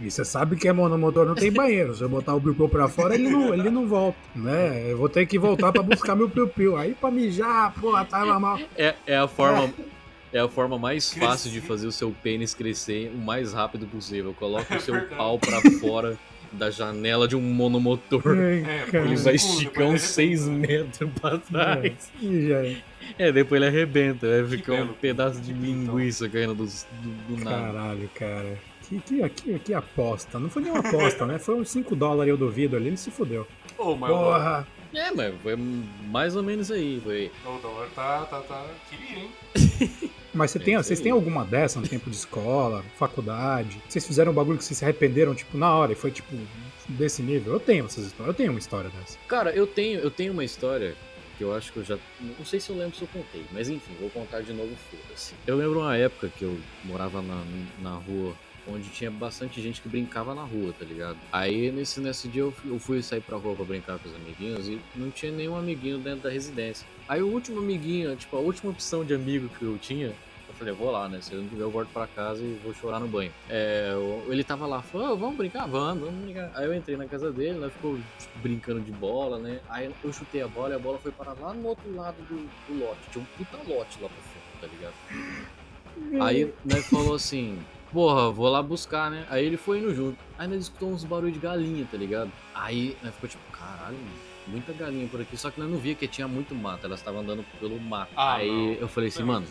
C: E você sabe que é monomotor, não tem banheiro. Se eu botar o piu pra fora, ele não, ele não volta, né? Eu vou ter que voltar pra buscar meu piu-piu. Aí pra mijar, porra, tava mal.
B: É, é a forma. É a forma mais fácil de fazer o seu pênis crescer o mais rápido possível. Coloca o seu
A: verdade.
B: pau pra fora da janela de um monomotor.
A: É.
B: Ele vai esticar uns
A: arrebenta.
B: 6 metros pra trás.
C: Já-
B: É, depois ele arrebenta. Vai ficar um pedaço de linguiça caindo do, do, do nada.
C: Caralho, cara. Que, que, que, que aposta. Não foi nem uma aposta, né? Foi uns 5 dólares, eu duvido ali, ele se fudeu.
A: Ô, mas o dólar-
C: Porra!
B: É, mas foi mais ou menos aí. Foi.
A: o dólar tá, tá, tá... Queria, hein?
C: Mas você
B: É
C: tem,
B: isso
C: vocês têm alguma dessa no tempo de escola, faculdade? Vocês fizeram um bagulho que vocês se arrependeram, tipo, na hora e foi, tipo, desse nível? Eu tenho essas histórias. Eu tenho uma história dessa.
B: Cara, eu tenho, eu tenho uma história que eu acho que eu já. Não sei se eu lembro se eu contei, mas enfim, vou contar de novo, foda-se. Eu lembro uma época que eu morava na, na rua onde tinha bastante gente que brincava na rua, tá ligado? Aí nesse, nesse dia eu fui, eu fui sair pra rua pra brincar com os amiguinhos e não tinha nenhum amiguinho dentro da residência. Aí o último amiguinho, tipo, a última opção de amigo que eu tinha, falei, vou lá, né? Se eu não tiver, eu volto pra casa e vou chorar no banho. É, ele tava lá, falou, "Ô, vamos brincar? Vamos, vamos brincar. Aí eu entrei na casa dele, né? Ficou tipo, brincando de bola, né? Aí eu chutei a bola e a bola foi parar lá no outro lado do, do lote. Tinha um puta lote lá pra fora, tá ligado? Aí, né, falou assim, porra, vou lá buscar, né? Aí ele foi indo junto. Aí nós escutou uns barulhos de galinha, tá ligado? Aí nós ficou tipo, caralho, mano, muita galinha por aqui. Só que nós não via que tinha muito mato, elas estavam andando pelo mato.
A: Ah,
B: Aí
A: não.
B: eu falei assim,
A: Não,
B: mano.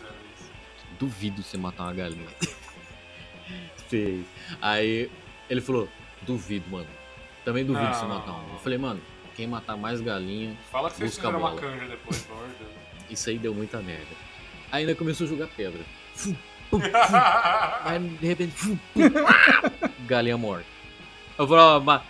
B: Duvido você matar uma galinha. Fez. Aí ele falou, duvido, mano. Também duvido
A: Não.
B: você matar uma. Eu falei, mano, quem matar mais galinha,
A: Fala que vocês
B: Busca
A: fizeram uma canja depois, pelo amor de Deus.
B: isso aí deu muita merda. Aí ainda começou a jogar pedra.
D: Aí de repente, fum,
B: Galinha morta. Eu falei, ó, ma-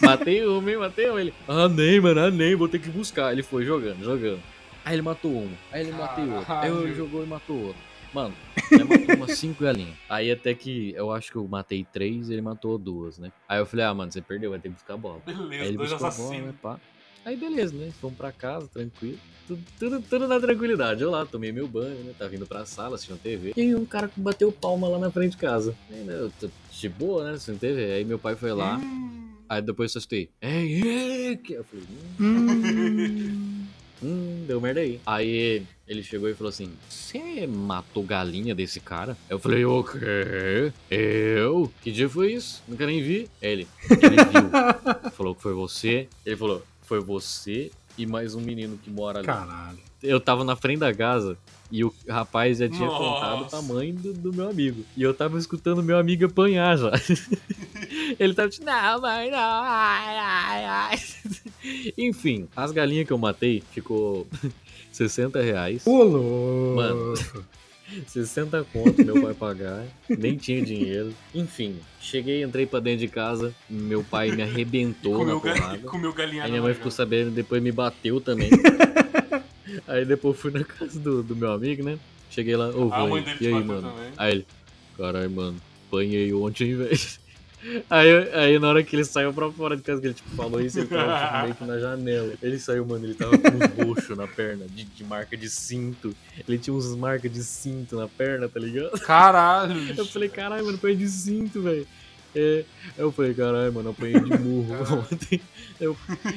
B: matei uma, hein, matei uma. Ele, ah, nem, mano, ah, nem, vou ter que buscar. Ele foi jogando, jogando. Aí ele matou uma, aí ele matou outra. Aí ele jogou e matou outra. Mano, ele matou umas cinco galinhas. Aí até que eu acho que eu matei três ele matou duas, né? Aí eu falei, ah, mano, você perdeu, vai ter que buscar a bola. Aí
A: Beleza,
B: ele
A: dois
B: buscou a bola,
A: assassinos.
B: né, pá. Aí beleza, né? Fomos pra casa, tranquilo. Tudo, tudo, tudo na tranquilidade. Eu lá, tomei meu banho, né? Tava vindo pra sala, assistindo TV. E aí um cara bateu palma lá na frente de casa. Aí, né, eu tô de boa, né? Assistindo TV. Aí meu pai foi lá.
A: Hum,
B: Aí depois eu assustei. Ei, ei! que- Eu falei, hum, hum, deu merda aí. Aí ele chegou e falou assim: Você matou galinha desse cara? Eu falei, o quê? Eu? Que dia foi isso? Nunca nem vi. Ele, ele viu. falou que foi você. Ele falou, foi você e mais um menino que mora ali.
C: Caralho.
B: Eu tava na frente da casa e o rapaz já tinha
A: Nossa.
B: contado o tamanho do, do meu amigo. E eu tava escutando meu amigo apanhar já. Ele tava tipo, não, mãe, não, ai, ai, ai. Enfim, as galinhas que eu matei ficou 60 reais.
C: Ô.
B: Mano. 60 conto meu pai pagar, nem tinha dinheiro. Enfim, cheguei, entrei pra dentro de casa, meu pai me arrebentou
A: Comeu,
B: na porrada.
A: comeu galinhada.
B: Aí minha mãe ficou sabendo, depois me bateu também. Aí depois fui na casa do, do meu amigo, né? Cheguei lá, ô, velho,
A: dele
B: e aí, mano?
A: também.
B: Aí ele, caralho, mano, apanhei ontem, velho. Aí, aí na hora que ele saiu pra fora de casa, que ele tipo, falou isso, ele tava tipo, meio que na janela. Ele saiu, mano, ele tava com uns roxos na perna, de, de marca de cinto. Ele tinha uns marcas de cinto na perna, tá ligado?
A: Caralho.
B: Eu falei, caralho, mano, apanhei de cinto, velho. É, eu falei, caralho, mano, apanhei de murro ontem. Eu,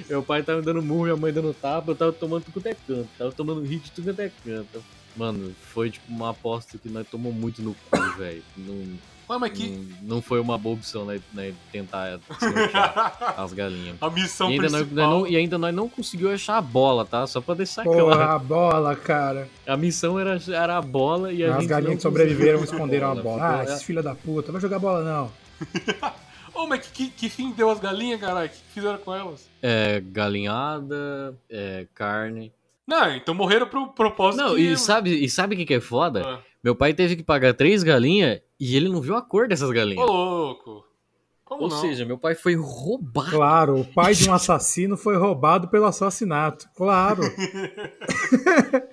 B: meu pai tava me dando murro, minha mãe dando tapa, eu tava tomando tudo quanto é canto. Tava tomando hit de tudo quanto é canto. Mano, foi tipo uma aposta que nós tomamos muito no cu, velho. Não,
A: Ué, mas que.
B: não, não foi uma boa opção, né? né, tentar as galinhas.
A: A missão
B: E ainda, nós,
A: principal.
B: nós não, e ainda nós não conseguimos achar a bola, tá? Só pra deixar
C: Porra,
B: claro.
C: a bola, cara.
B: A missão era, era a bola e a
C: As
B: gente
C: galinhas que sobreviveram esconderam a bola. Ah,
B: Ficou-
C: esses filha da puta, não vai jogar bola não.
A: Ô, mas que, que, que fim deu as galinhas, caralho? O que fizeram com elas?
B: É, galinhada, é, carne.
A: Não, então morreram pro propósito.
B: Não,
A: que...
B: e sabe e sabe o que, que é foda?
A: Ah.
B: Meu pai teve que pagar três galinhas e ele não viu a cor dessas
A: Ô,
B: galinhas.
A: louco. Como
B: Ou
A: não?
B: seja, meu pai foi roubado.
C: Claro, o pai de um assassino foi roubado pelo assassinato. Claro.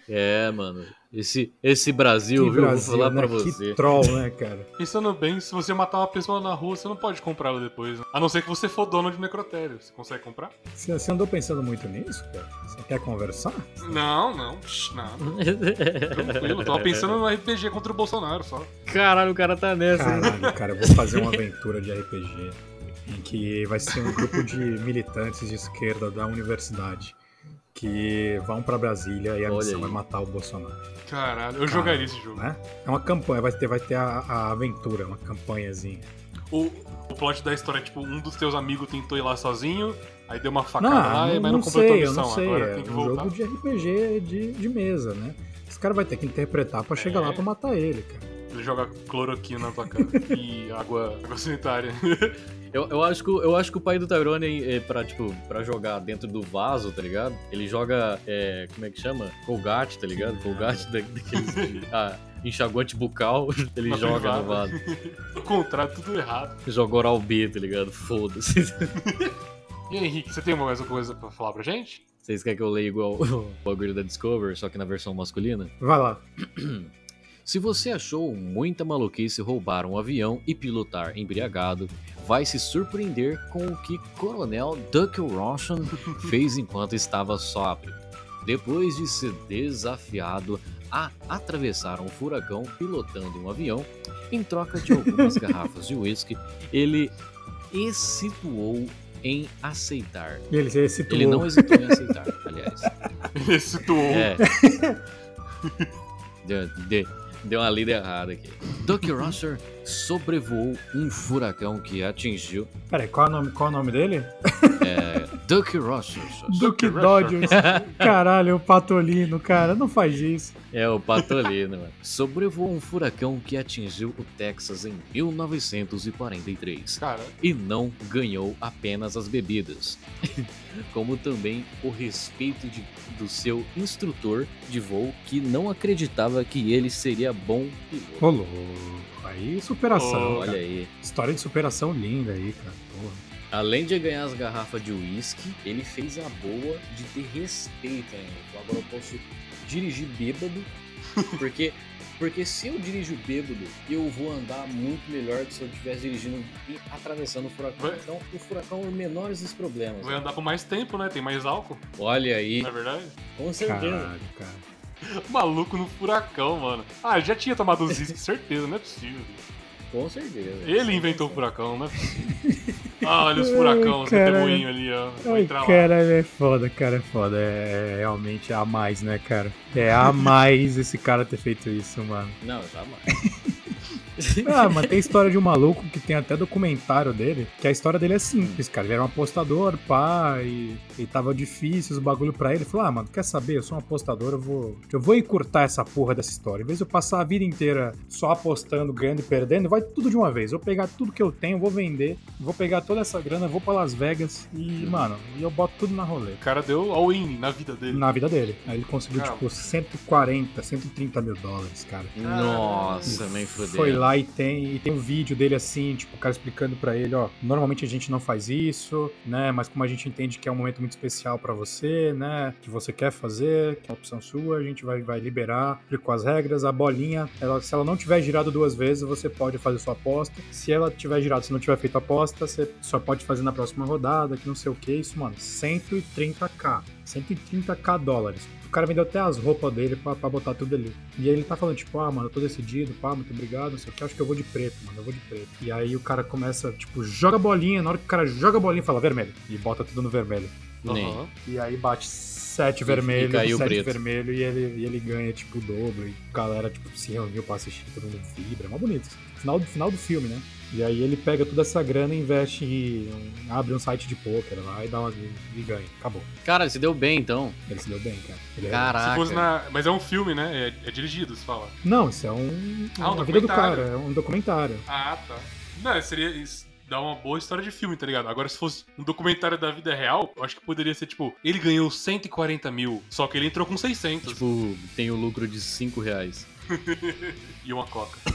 B: É, mano. Esse, esse Brasil,
C: que
B: viu?
C: Brasil,
B: Vou falar
C: né?
B: pra
C: Que
B: você.
C: troll, né, cara?
A: Pensando bem, se você matar uma pessoa na rua, você não pode comprá-la depois. né? A não ser que você for dono de necrotério. Você consegue comprar?
C: Você, você andou pensando muito nisso, cara? Você quer conversar?
A: Não, não. Psh, não. Tranquilo. Eu tava pensando no RPG contra o Bolsonaro só.
B: Caralho, o cara tá nessa. hein?
C: Caralho, cara, eu vou fazer uma aventura de RPG em que vai ser um grupo de militantes de esquerda da universidade que vão pra Brasília e a
B: Olha
C: missão
B: aí.
C: vai matar o Bolsonaro.
A: Caralho, eu
C: Cara,
A: jogaria esse jogo.
C: Né? É uma campanha, vai ter, vai ter a, a aventura, uma campanhazinha.
A: O, o plot da história é tipo, um dos teus amigos tentou ir lá sozinho, aí deu uma facada
C: Não,
A: lá,
C: não,
A: mas não,
C: não
A: completou a
C: sei, eu
A: missão.
C: não sei.
A: Agora
C: É
A: tem que
C: um
A: voltar.
C: jogo de RPG de, de mesa, né? Esse cara vai ter que interpretar pra chegar
A: É.
C: lá pra matar ele, cara.
A: Ele joga cloroquina na tua cara e água, água sanitária.
B: Eu, eu, acho que, o- eu acho que o pai do Tyrone, é, pra, tipo, pra jogar dentro do vaso, tá ligado? Ele joga, é, como é que chama? Colgate, tá ligado? Colgate da, daqueles ah, enxaguante bucal, ele
A: Na
B: joga no vaso.
A: o contrário, tudo errado.
B: Joga oral B, tá ligado? Foda-se.
A: E aí, Henrique, você tem mais alguma coisa pra falar pra gente?
B: Vocês querem que eu leia igual o bagulho da Discover, só que na versão masculina?
C: Vai lá.
B: Se você achou muita maluquice roubar um avião e pilotar embriagado, vai se surpreender com o que Coronel Duck Roshan fez enquanto estava sóbrio. Depois de ser desafiado a atravessar um furacão pilotando um avião, em troca de algumas garrafas de uísque, ele hesituou em aceitar.
C: Ele.
B: Ele não hesitou em aceitar, aliás.
A: Ele situou.
B: É. deu, deu, deu uma lida errada aqui. Duck Rosser sobrevoou um furacão que atingiu
C: Peraí, qual é o nome, qual é o nome dele?
B: é, Duck Rosser.
C: Duke Dodgers. Caralho, o Patolino, cara, não faz isso.
B: É o Patolino, mano. Sobrevoou um furacão que atingiu o Texas em 1943.
A: Cara,
B: e não ganhou apenas as bebidas, como também o respeito de- do seu instrutor de voo que não acreditava que ele seria bom piloto.
C: Ô, louco. Aí, superação.
A: Ô,
B: Olha aí.
C: História de superação linda aí, cara.
B: Além de ganhar as garrafas de uísque, ele fez a boa de ter respeito ainda. Então agora eu posso dirigir bêbado, porque porque se eu dirijo bêbado, eu vou andar muito melhor do que se eu estivesse dirigindo e atravessando o furacão.
A: Vai-
B: Então o furacão é o menor dos problemas.
A: vai andar por mais tempo, né? Tem mais álcool,
B: Olha aí,
A: não é verdade?
B: com certeza.
C: Caralho, cara.
A: Maluco no furacão, mano. Ah, já tinha tomado os uísque, certeza, não é possível.
B: Com certeza.
A: Ele inventou o furacão, é possível. Ah, olha os furacões,
C: Ai,
A: o
C: caralho.
A: redemoinho ali, ó. Entrar lá.
C: caralho, é foda, cara, é foda. É, é realmente a mais, né, cara? É a mais esse cara ter feito isso, mano.
B: Não, jamais.
C: Ah, mas tem história de um maluco que tem até documentário dele, que a história dele é simples, cara. Ele era um apostador, pá, e, e tava difícil os bagulho pra ele. Ele falou, ah, mano, quer saber? Eu sou um apostador, eu vou, eu vou encurtar essa porra dessa história. Em vez de eu passar a vida inteira só apostando, ganhando e perdendo, vai tudo de uma vez. Eu vou pegar tudo que eu tenho, vou vender, vou pegar toda essa grana, vou pra Las Vegas e, mano, e eu boto tudo na rolê.
A: O cara deu all-in na vida dele.
C: Na vida dele. Aí ele conseguiu,
A: Cara.
C: tipo, 140, 130 mil dólares, cara.
B: Nossa, nem
C: Foi
B: fodeu.
C: Lá e tem, e tem um vídeo dele assim, tipo, o cara explicando pra ele, ó, normalmente a gente não faz isso, né, mas como a gente entende que é um momento muito especial pra você, né, que você quer fazer, que é uma opção sua, a gente vai, vai liberar, explicou as regras, a bolinha, ela, se ela não tiver girado duas vezes, você pode fazer sua aposta, se ela tiver girado, se não tiver feito aposta, você só pode fazer na próxima rodada, que não sei o que, isso, mano, 130k, 130k dólares. O cara vendeu até as roupas dele pra, pra botar tudo ali. E aí ele tá falando, tipo, ah, mano, eu tô decidido, pá, muito obrigado, não sei o que, acho que eu vou de preto, mano, eu vou de preto. E aí o cara começa, tipo, joga a bolinha, na hora que o cara joga a bolinha, fala vermelho. E bota tudo no vermelho.
B: Nem.
A: Aham.
C: E aí bate sete
B: E-
C: vermelho,
B: e
C: sete
B: preto.
C: vermelho e ele, e ele ganha, tipo, o dobro. E a galera, tipo, se reuniu pra assistir, todo mundo vibra. É mó bonito. Final do, final do filme, né? E aí ele pega toda essa grana e investe em. abre um site de poker lá e dá uma. e ganha. Acabou.
B: Cara, se deu bem então.
C: Ele se deu bem, cara. Ele é-
B: Caraca.
A: Se fosse na... Mas é um filme, né? É, é dirigido, se fala.
C: Não, isso é um.
A: Ah, um
C: a vida do
A: documentário.
C: cara, é um documentário.
A: Ah, tá. Não, seria. Isso dá uma boa história de filme, tá ligado? Agora, se fosse um documentário da vida real, eu acho que poderia ser tipo: ele ganhou 140 mil, só que ele entrou com 600
B: Tipo, tem o lucro de 5 reais.
A: E uma coca.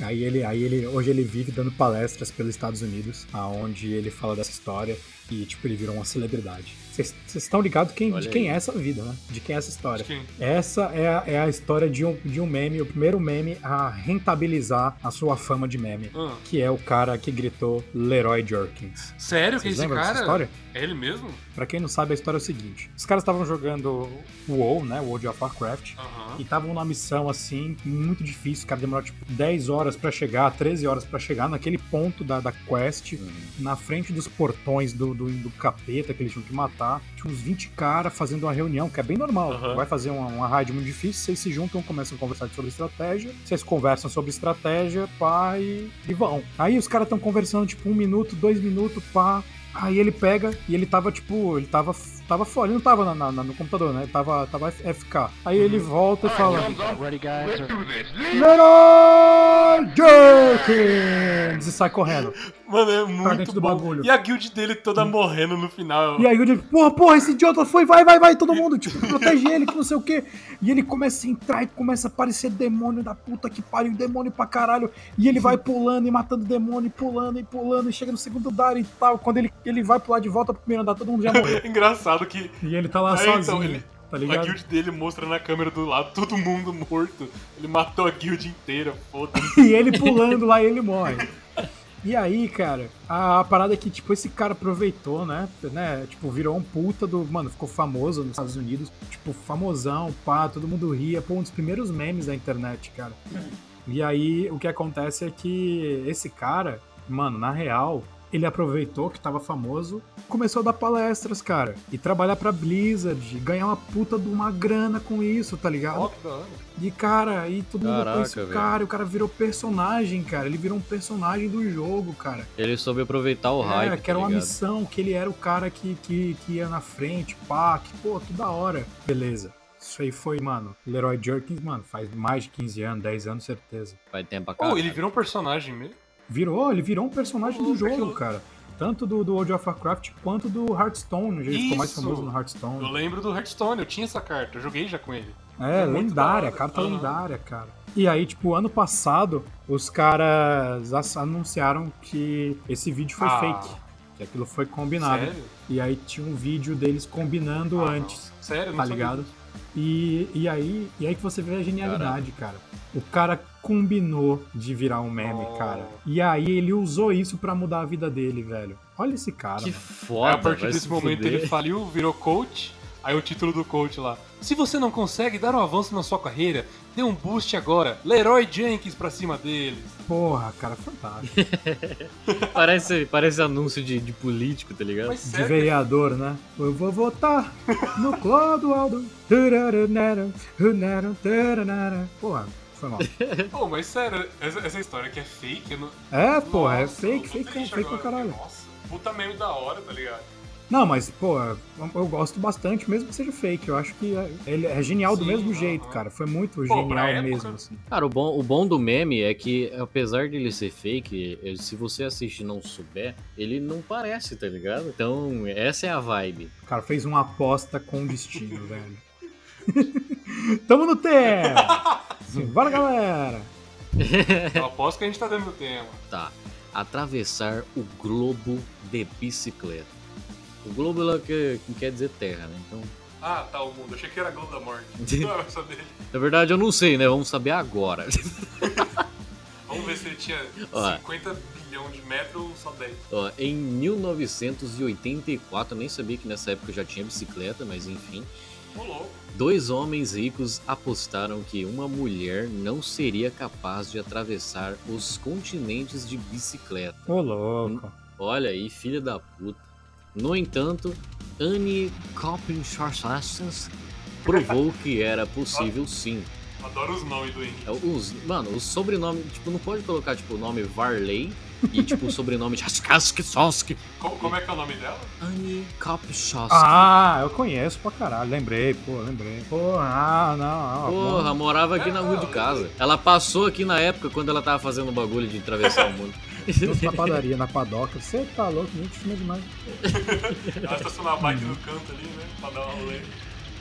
C: Aí ele, aí ele, hoje ele vive dando palestras pelos Estados Unidos, aonde ele fala dessa história e, tipo, ele virou uma celebridade. Vocês estão ligados quem, de quem
B: aí.
C: é essa vida, né? De quem é essa história. Essa é a, é a história de um, de um meme, o primeiro meme a rentabilizar a sua fama de meme.
A: Ah,
C: Que é o cara que gritou Leroy Jerkins.
A: sério que
C: Vocês
A: esse
C: lembram
A: cara?
C: dessa história?
A: É ele mesmo?
C: Pra quem não sabe, a história é o seguinte: os caras estavam jogando o WoW, né? O World of Warcraft.
A: Aham.
C: E estavam numa missão assim, muito difícil. O cara demorou tipo 10 horas pra chegar, 13 horas pra chegar naquele ponto da, da quest, na frente dos portões do, do, do capeta que eles tinham que matar. Tinha uns 20 caras fazendo uma reunião, que é bem normal.
A: Aham.
C: Vai fazer uma, uma raid muito difícil, vocês se juntam, começam a conversar sobre estratégia. Vocês conversam sobre estratégia, pá, e, e vão. Aí os caras estão conversando tipo um minuto, dois minutos, pá. Aí ele pega e ele tava, tipo, ele tava, tava fora, ele não tava na- na- no computador, né? Ele tava, tava FK. Aí ele volta e fala: Leroy Jenkins! E sai correndo.
A: Mano, é muito
C: do
A: bom.
C: bagulho.
A: E a guild dele toda morrendo no final.
C: E eu digo, porra, porra, esse idiota foi, vai, vai, vai, todo mundo, tipo, protege ele, que não sei o quê. E ele começa a entrar e começa a aparecer demônio da puta que pariu, demônio pra caralho. E ele vai pulando e matando demônio, e pulando e pulando, e chega no segundo andar e tal. Quando ele, ele vai pular de volta pro primeiro andar, todo mundo já morreu.
A: Engraçado que
C: E ele tá lá
A: É,
C: sozinho,
A: então, ele-
C: tá
A: a
C: ligado?
A: guild dele mostra na câmera do lado todo mundo morto. Ele matou a guild inteira, foda-se.
C: E ele pulando lá e ele morre. E aí, cara, a, a parada é que, tipo, esse cara aproveitou, né? né? Tipo, virou um puta do. Mano, ficou famoso nos Estados Unidos. Tipo, famosão, pá, todo mundo ria. Pô, um dos primeiros memes da internet, cara. E aí, o que acontece é que esse cara, mano, na real, ele aproveitou que tava famoso, começou a dar palestras, cara. E trabalhar pra Blizzard, ganhar uma puta de uma grana com isso, tá ligado?
A: Ó, que da hora.
C: E, cara, e todo mundo
B: Caraca,
C: conhece o cara, o cara virou personagem, cara. Ele virou um personagem do jogo, cara.
B: Ele soube aproveitar o hype.
C: É, que era
B: tá
C: uma missão, que ele era o cara que, que, que ia na frente, pá, que, pô, que da hora. Beleza. Isso aí foi, mano, Leroy Jerkins, mano, faz mais de 15 anos, 10 anos, certeza.
B: Faz tempo pra
A: Pô,
B: cá.
A: ele virou um personagem mesmo.
C: Virou, ele virou um personagem do jogo, cara. Tanto do, do World of Warcraft quanto do Hearthstone. Ele ficou mais famoso no
A: Eu
C: Hearthstone.
A: lembro do Hearthstone, eu tinha essa carta, eu joguei já com ele.
C: É,
A: É
C: lendária, carta
A: Aham.
C: lendária, cara. E aí, tipo, ano passado, os caras as- anunciaram que esse vídeo foi
A: Ah.
C: fake. Que aquilo foi combinado.
A: Sério?
C: E aí tinha um vídeo deles combinando
A: Ah,
C: antes,
A: não. Sério, não
C: tá
A: sabia
C: ligado? E, e, aí, e aí que você vê a genialidade, cara. O cara combinou de virar um meme,
A: Oh.
C: cara. E aí ele usou isso pra mudar a vida dele, velho. Olha esse cara.
B: Que
C: mano.
B: foda,
A: Aí, a partir desse
B: se
A: momento
B: fuder.
A: ele faliu, virou coach. Aí o título do coach lá. Se você não consegue dar um avanço na sua carreira, dê um boost agora. Leroy Jenkins pra cima deles.
C: Porra, cara, fantástico.
B: Parece, parece anúncio de, de político, tá ligado?
A: Mas
C: De vereador, né? Eu vou votar no Clodoaldo. Porra, foi mal.
A: Pô, mas sério, essa, essa história que é fake, eu não.
C: É, pô, é fake, fake, fake, pra caralho.
A: porque, Nossa, puta meme da hora, tá ligado?
C: Não, mas, pô, eu gosto bastante, mesmo que seja fake. Eu acho que é- ele é genial do
A: Sim,
C: mesmo
A: aham.
C: jeito, cara. Foi muito
A: Pô,
C: genial mesmo, assim.
B: Cara, o bom, o bom do meme é que, apesar de ele ser fake, ele- se você assistir e não souber, ele não parece, tá ligado? Então, essa é a vibe.
C: O cara fez uma aposta com destino, velho. Tamo no tema! Bora, galera!
A: Eu aposto que a gente tá dentro do tema.
B: Tá. Atravessar o globo de bicicleta. O globo ela que, que quer dizer terra, né? Então,
A: Ah, tá, o mundo. Achei que era Globo da Morte. Não era essa dele.
B: na verdade, eu não sei, né? Vamos saber agora.
A: Vamos ver se ele tinha
B: Ó.
A: 50 bilhão de metros ou só 10.
B: Ó, em 1984, eu nem sabia que nessa época já tinha bicicleta, mas enfim. Dois homens ricos apostaram que uma mulher não seria capaz de atravessar os continentes de bicicleta.
C: Ô, louco.
B: Olha aí, filha da puta. No entanto, Annie Coppenscharsens provou que era possível sim.
A: Adoro os nomes do Henrique.
B: É, Os, mano, o sobrenome, tipo, não pode colocar, tipo, o nome Varley e, tipo, o sobrenome Jaskaskisoski.
A: Co- Como é que é o nome dela?
B: Annie Coppenscharsens.
C: Ah, eu conheço pra caralho. Lembrei, pô, lembrei. Pô, ah, não, não.
B: Porra, morava aqui na rua de casa. Ela passou aqui na época quando ela tava fazendo o bagulho de atravessar o mundo.
C: Na padaria, na padoca. Você tá louco, muito fina demais.
A: Ela estacionou a bike no canto ali, né? Pra dar um rolê.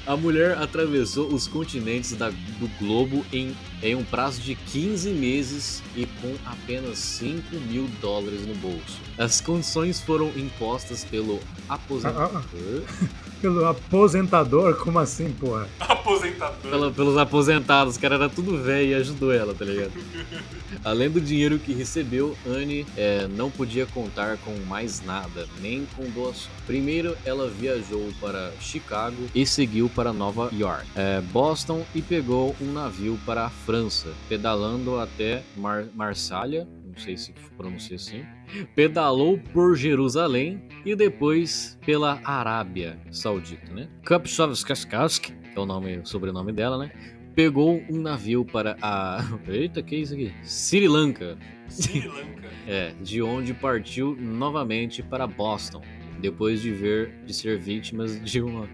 B: A mulher atravessou os continentes da- do globo em, em um prazo de 15 meses e com apenas 5 mil dólares no bolso. As condições foram impostas pelo aposentador,
C: Pelo aposentador, como assim, porra?
A: Aposentador.
B: pela- pelos aposentados. O cara era tudo velho e ajudou ela, tá ligado? Além do dinheiro que recebeu, Anne é, não podia contar com mais nada, nem com doação. Primeiro, ela viajou para Chicago e seguiu para Nova York, é, Boston e pegou um navio para a França, pedalando até Mar Marsalha, não sei se pronuncia assim, pedalou por Jerusalém e depois pela Arábia Saudita, né? Kupchovskashkask, é o nome, o sobrenome dela, né? Pegou um navio para a. Eita, que é isso aqui? Sri Lanka.
A: Sri Lanka.
B: É, de onde partiu novamente para Boston, depois de ver de ser vítimas de, uma,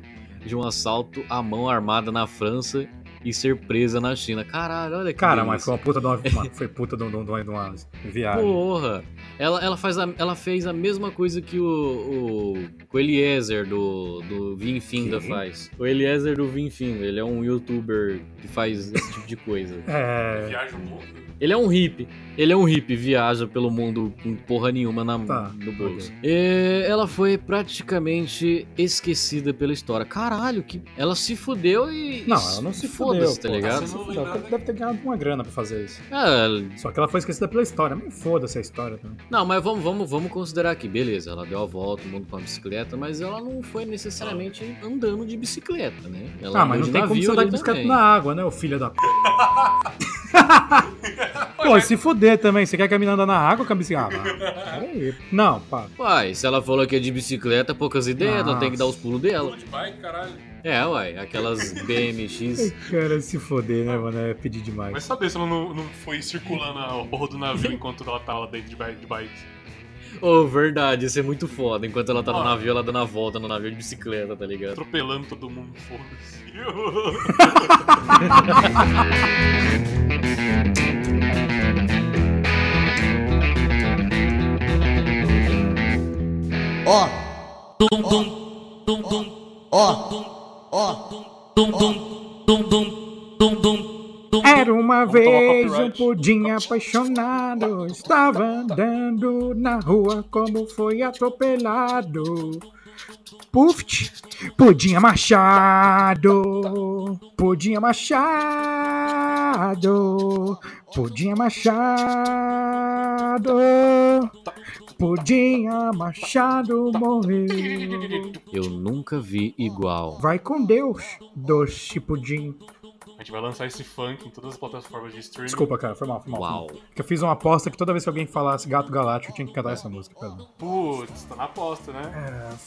B: de um assalto à mão armada na França e ser presa na China. Caralho, olha que
C: Cara, mas foi uma puta de uma, uma- foi puta de, um- de, um- de uma viagem.
B: Porra! Ela, ela, faz a, ela fez a mesma coisa que o, o, o Eliezer do, do Vinfinda
C: Que?
B: faz. O Eliezer do Vinfinda, ele é um youtuber que faz esse tipo de coisa.
C: É.
A: Viaja o mundo.
B: Ele é um hippie. Ele é um hippie, viaja pelo mundo com porra nenhuma na,
C: Tá,
B: no bolso.
C: ok.
B: E ela foi praticamente esquecida pela história. Caralho, que ela se fudeu e.
C: Não, ela não se fudeu,
B: tá
C: pô.
B: ligado?
A: Não
C: Ela deve ter ganhado uma grana pra fazer isso.
B: Ah,
C: Só que ela foi esquecida pela história. Mas foda-se a história também.
B: não, mas vamos, vamos, vamos considerar aqui, beleza. Ela deu a volta, o mundo com a bicicleta, mas ela não foi necessariamente andando de bicicleta, né? Ela
C: ah, mas não tem como você andar de bicicleta
B: também.
C: na água, né, ô filho da p. Pô, se fuder também. Você quer que a menina anda na água com a bicicleta? Ah, peraí. Não, pá.
B: Uai, se ela falou que é de bicicleta, poucas ideias, ela tem que dar os pulos dela.
A: De bike, caralho.
B: É, uai, aquelas BMX.
C: Cara, se foder, né, mano? É pedir demais.
A: Vai saber se ela não, não foi circulando a porra do navio enquanto ela tava dentro de bike.
B: Ô, verdade, isso é muito foda. Enquanto ela tá no navio, ela dando a volta no navio de bicicleta, tá ligado?
A: Atropelando todo mundo, foda-se.
E: Ó. Dum dum dum dum. Ó. Ó. Dum dum dum dum dum dum.
C: Era uma
A: Vamos
C: vez um pudim apaixonado, estava andando na rua como foi atropelado. Puft, pudim machado, pudim machado, pudim machado, pudim machado morreu.
B: Eu nunca vi igual.
C: Vai com Deus, doce pudim.
A: A gente vai lançar esse funk em todas as plataformas de streaming.
C: Desculpa, cara, foi mal, foi mal.
B: Uau.
C: Que eu fiz uma aposta que toda vez que alguém falasse Gato Galáctico, eu tinha que cantar essa música, perdão.
A: Putz, tá na aposta, né?
C: É,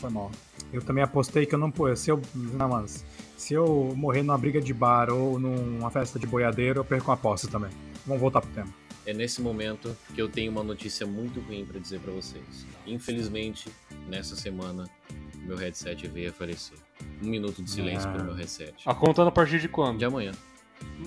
C: foi mal. Eu também apostei que eu não pô, se eu, não, mano, se eu morrer numa briga de bar ou numa festa de boiadeiro, eu perco uma aposta também. Vamos voltar pro tema.
B: É nesse momento que eu tenho uma notícia muito ruim pra dizer pra vocês. Infelizmente, nessa semana, meu headset veio a falecer. Um minuto de silêncio
C: Ah.
B: pro meu headset.
A: A contando a partir de quando?
B: De amanhã.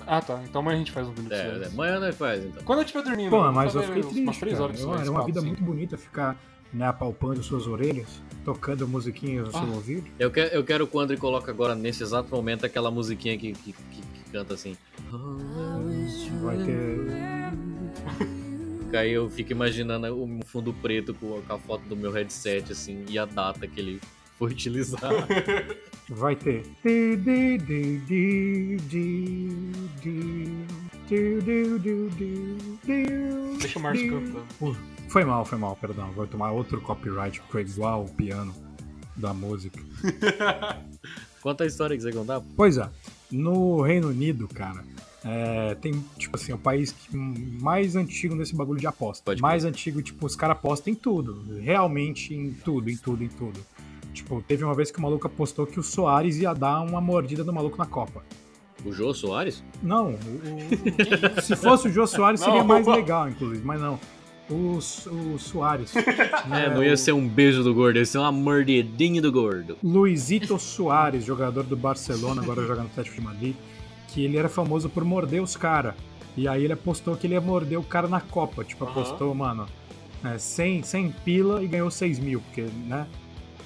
A: Ah, tá. Então amanhã a gente faz um minuto de
B: É,
A: silêncio.
B: é, amanhã nós faz, então.
A: Quando eu estiver dormindo.
C: Pô, mas eu fiquei
A: umas
C: triste,
A: três
C: cara.
A: horas de
C: Eu-
A: silêncio,
C: Era uma
A: quatro,
C: vida
A: cinco.
C: muito bonita ficar, né, apalpando suas orelhas, tocando musiquinha no seu
A: Ah.
C: ouvido.
B: Eu quero, eu quero que o André coloque agora, nesse exato momento, aquela musiquinha que, que, que, que canta assim.
C: Vai ter...
B: Aí eu fico imaginando um fundo preto com com a foto do meu headset, assim, e a data que ele for utilizar.
C: Vai ter.
A: Deixa o
C: Marcio
A: cantando.
C: Uh, foi mal, foi mal, perdão. Vou tomar outro copyright, porque é igual o piano da música.
B: Conta a história que você contar.
C: Pois é. No Reino Unido, cara, é, tem, tipo assim, o país mais antigo nesse bagulho de aposta.
B: Pode
C: mais antigo, tipo, os caras apostam em tudo. Realmente em tudo, em tudo, em tudo. Tipo, teve uma vez que o maluco apostou que o Soares ia dar uma mordida no maluco na Copa.
B: O Jô Soares?
C: Não, o- o- se fosse o Jô Soares seria
A: Não.
C: mais legal, inclusive, mas não. O, o Soares.
B: É, não ia ser um beijo do gordo, ia ser uma mordidinha do gordo.
C: Luizito Soares, jogador do Barcelona, agora joga no Atlético de Madrid, que ele era famoso por morder os caras. E aí ele apostou que ele ia morder o cara na Copa. Tipo, apostou, mano, é, 100, 100 pila e ganhou 6 mil, porque, né?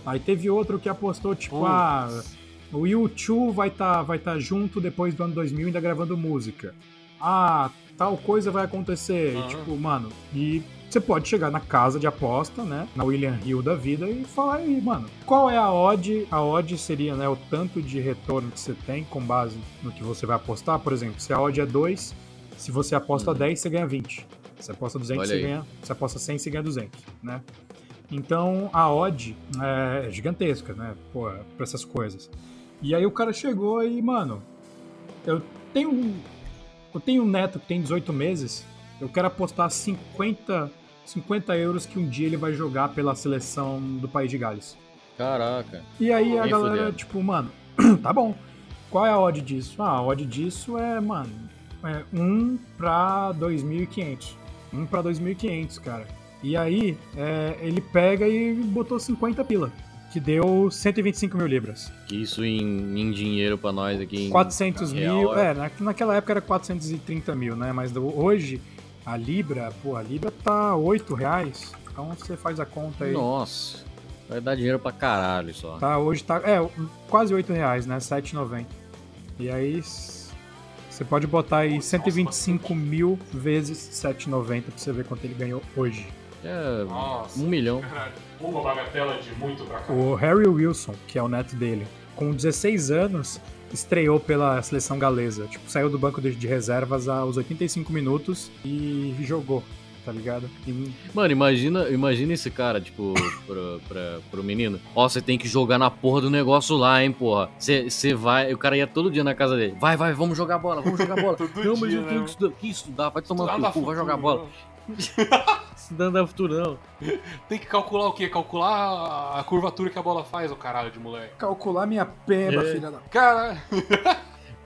C: Aí teve outro que apostou, tipo,
A: Putz.
C: ah, o U2 vai estar vai tá junto depois do ano 2000 ainda gravando música. Ah, tal coisa vai acontecer. E,
A: Aham.
C: tipo, mano, e você pode chegar na casa de aposta, né? Na William Hill da vida e falar aí, mano, qual é a odd? A odd seria, né, o tanto de retorno que você tem com base no que você vai apostar. Por exemplo, se a odd é 2, se você aposta
B: Uhum.
C: 10, você ganha 20. Se aposta 200,
B: Olha
C: você
B: aí.
C: ganha. Se aposta 100, você ganha 200, né? Então a odd é gigantesca, né? Pô, pra essas coisas. E aí o cara chegou e, mano, eu tenho um, eu tenho um neto que tem 18 meses, eu quero apostar 50, 50 euros que um dia ele vai jogar pela seleção do País de Gales.
B: Caraca.
C: E aí a galera,
B: fudendo.
C: tipo, mano, tá bom. Qual é a odd disso? Ah, a odd disso é, mano, é 1 pra 2.500. 1 pra 2.500, cara. E aí, é, ele pega e botou 50 pila, que deu 125 mil libras.
B: Que isso em, em dinheiro pra nós aqui. Em
C: 400
B: real,
C: mil,
B: é.
C: é, na- naquela época era 430 mil, né? Mas do- hoje, a Libra, pô, a Libra tá 8 reais. Então você faz a conta aí.
B: Nossa. Vai dar dinheiro pra caralho só.
C: Tá, hoje tá. É, quase 8 reais, né? 7,90. E aí. Você pode botar aí 125 mil vezes 7,90 pra você ver quanto ele ganhou hoje.
B: É
A: Nossa.
B: um milhão.
A: Caralho. Uma bagatela de muito pra cá.
C: O Harry Wilson, que é o neto dele, com 16 anos, estreou pela seleção galesa. Tipo, saiu do banco de reservas aos 85 minutos e jogou, tá ligado? E
B: Mano, imagina, imagina esse cara, tipo, pro, pra, pro menino. Ó, você tem que jogar na porra do negócio lá, hein, porra. Você vai. O cara ia todo dia na casa dele. Vai, vai, vamos jogar bola, vamos jogar bola.
A: Todo
B: não, mas
A: dia,
B: eu
A: né,
B: tenho
A: mano?
B: que estudar. Que estudar? Vai tomar no cu, vai jogar bola.
A: não.
B: Estudando dá futuro, não.
A: Tem que calcular o quê? Calcular a curvatura que a bola faz, o caralho de moleque.
C: calcular minha peba,
B: É.
C: filha da.
A: Cara,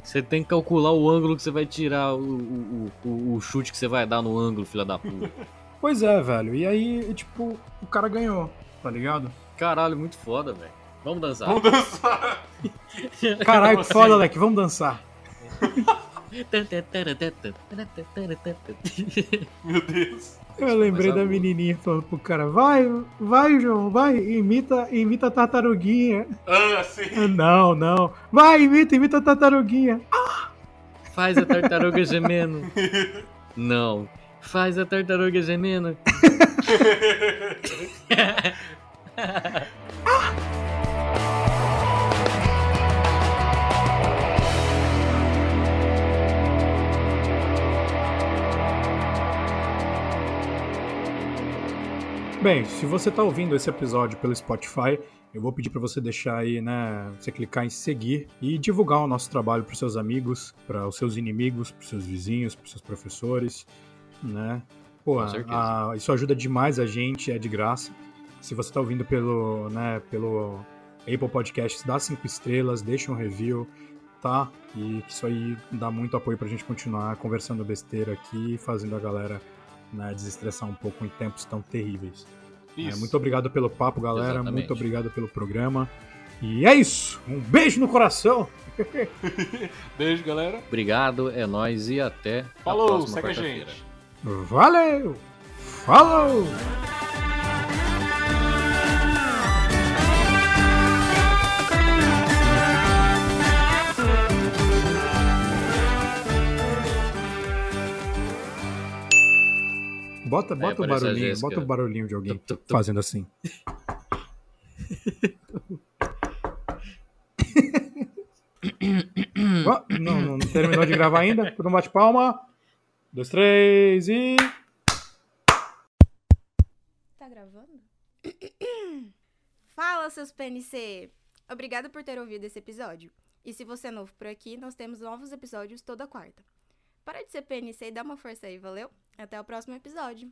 B: Você tem que calcular o ângulo que você vai tirar, o, o, o, o chute que você vai dar no ângulo, filha da puta.
C: Pois é, velho. E aí, tipo, o cara ganhou, tá ligado?
B: Caralho, muito foda, velho. Vamos dançar.
A: vamos dançar.
C: Caralho, que foda, Leque, vamos dançar.
A: Meu Deus.
C: Eu lembrei da menininha falando pro cara, vai, vai, João, vai, imita, imita a tartaruguinha.
A: Ah, sim.
C: Não, não. Vai, imita, imita a tartaruguinha.
B: Faz a tartaruga gemendo. Não. Faz a tartaruga gemendo.
C: Bem, se você tá ouvindo esse episódio pelo Spotify, eu vou pedir pra você deixar aí, né, você clicar em seguir e divulgar o nosso trabalho pros seus amigos, para os seus inimigos, pros seus vizinhos, pros seus professores, né? Pô, a- isso ajuda demais a gente, é de graça. Se você tá ouvindo pelo, né, pelo Apple Podcasts, dá cinco estrelas, deixa um review, tá? E isso aí dá muito apoio pra gente continuar conversando besteira aqui, fazendo a galera né, desestressar um pouco em tempos tão terríveis. É, muito obrigado pelo papo, galera.
B: Exatamente.
C: Muito obrigado pelo programa. E é isso. Um beijo no coração.
A: Beijo, galera.
B: Obrigado, é nóis e até a
A: Falou,
B: próxima
A: segue a gente.
C: Valeu! Falou! Bota, bota
B: a
C: barulhinho, bota o barulhinho de alguém
B: Tup, tup, tup.
C: fazendo assim. Ó, não, não terminou de gravar ainda? Mundo bate palma. Dois, três e.
F: Tá gravando? Fala, seus PNC! Obrigada por ter ouvido esse episódio. E se você é novo por aqui, nós temos novos episódios toda quarta. Para de ser PNC e dá uma força aí, valeu? Até o próximo episódio.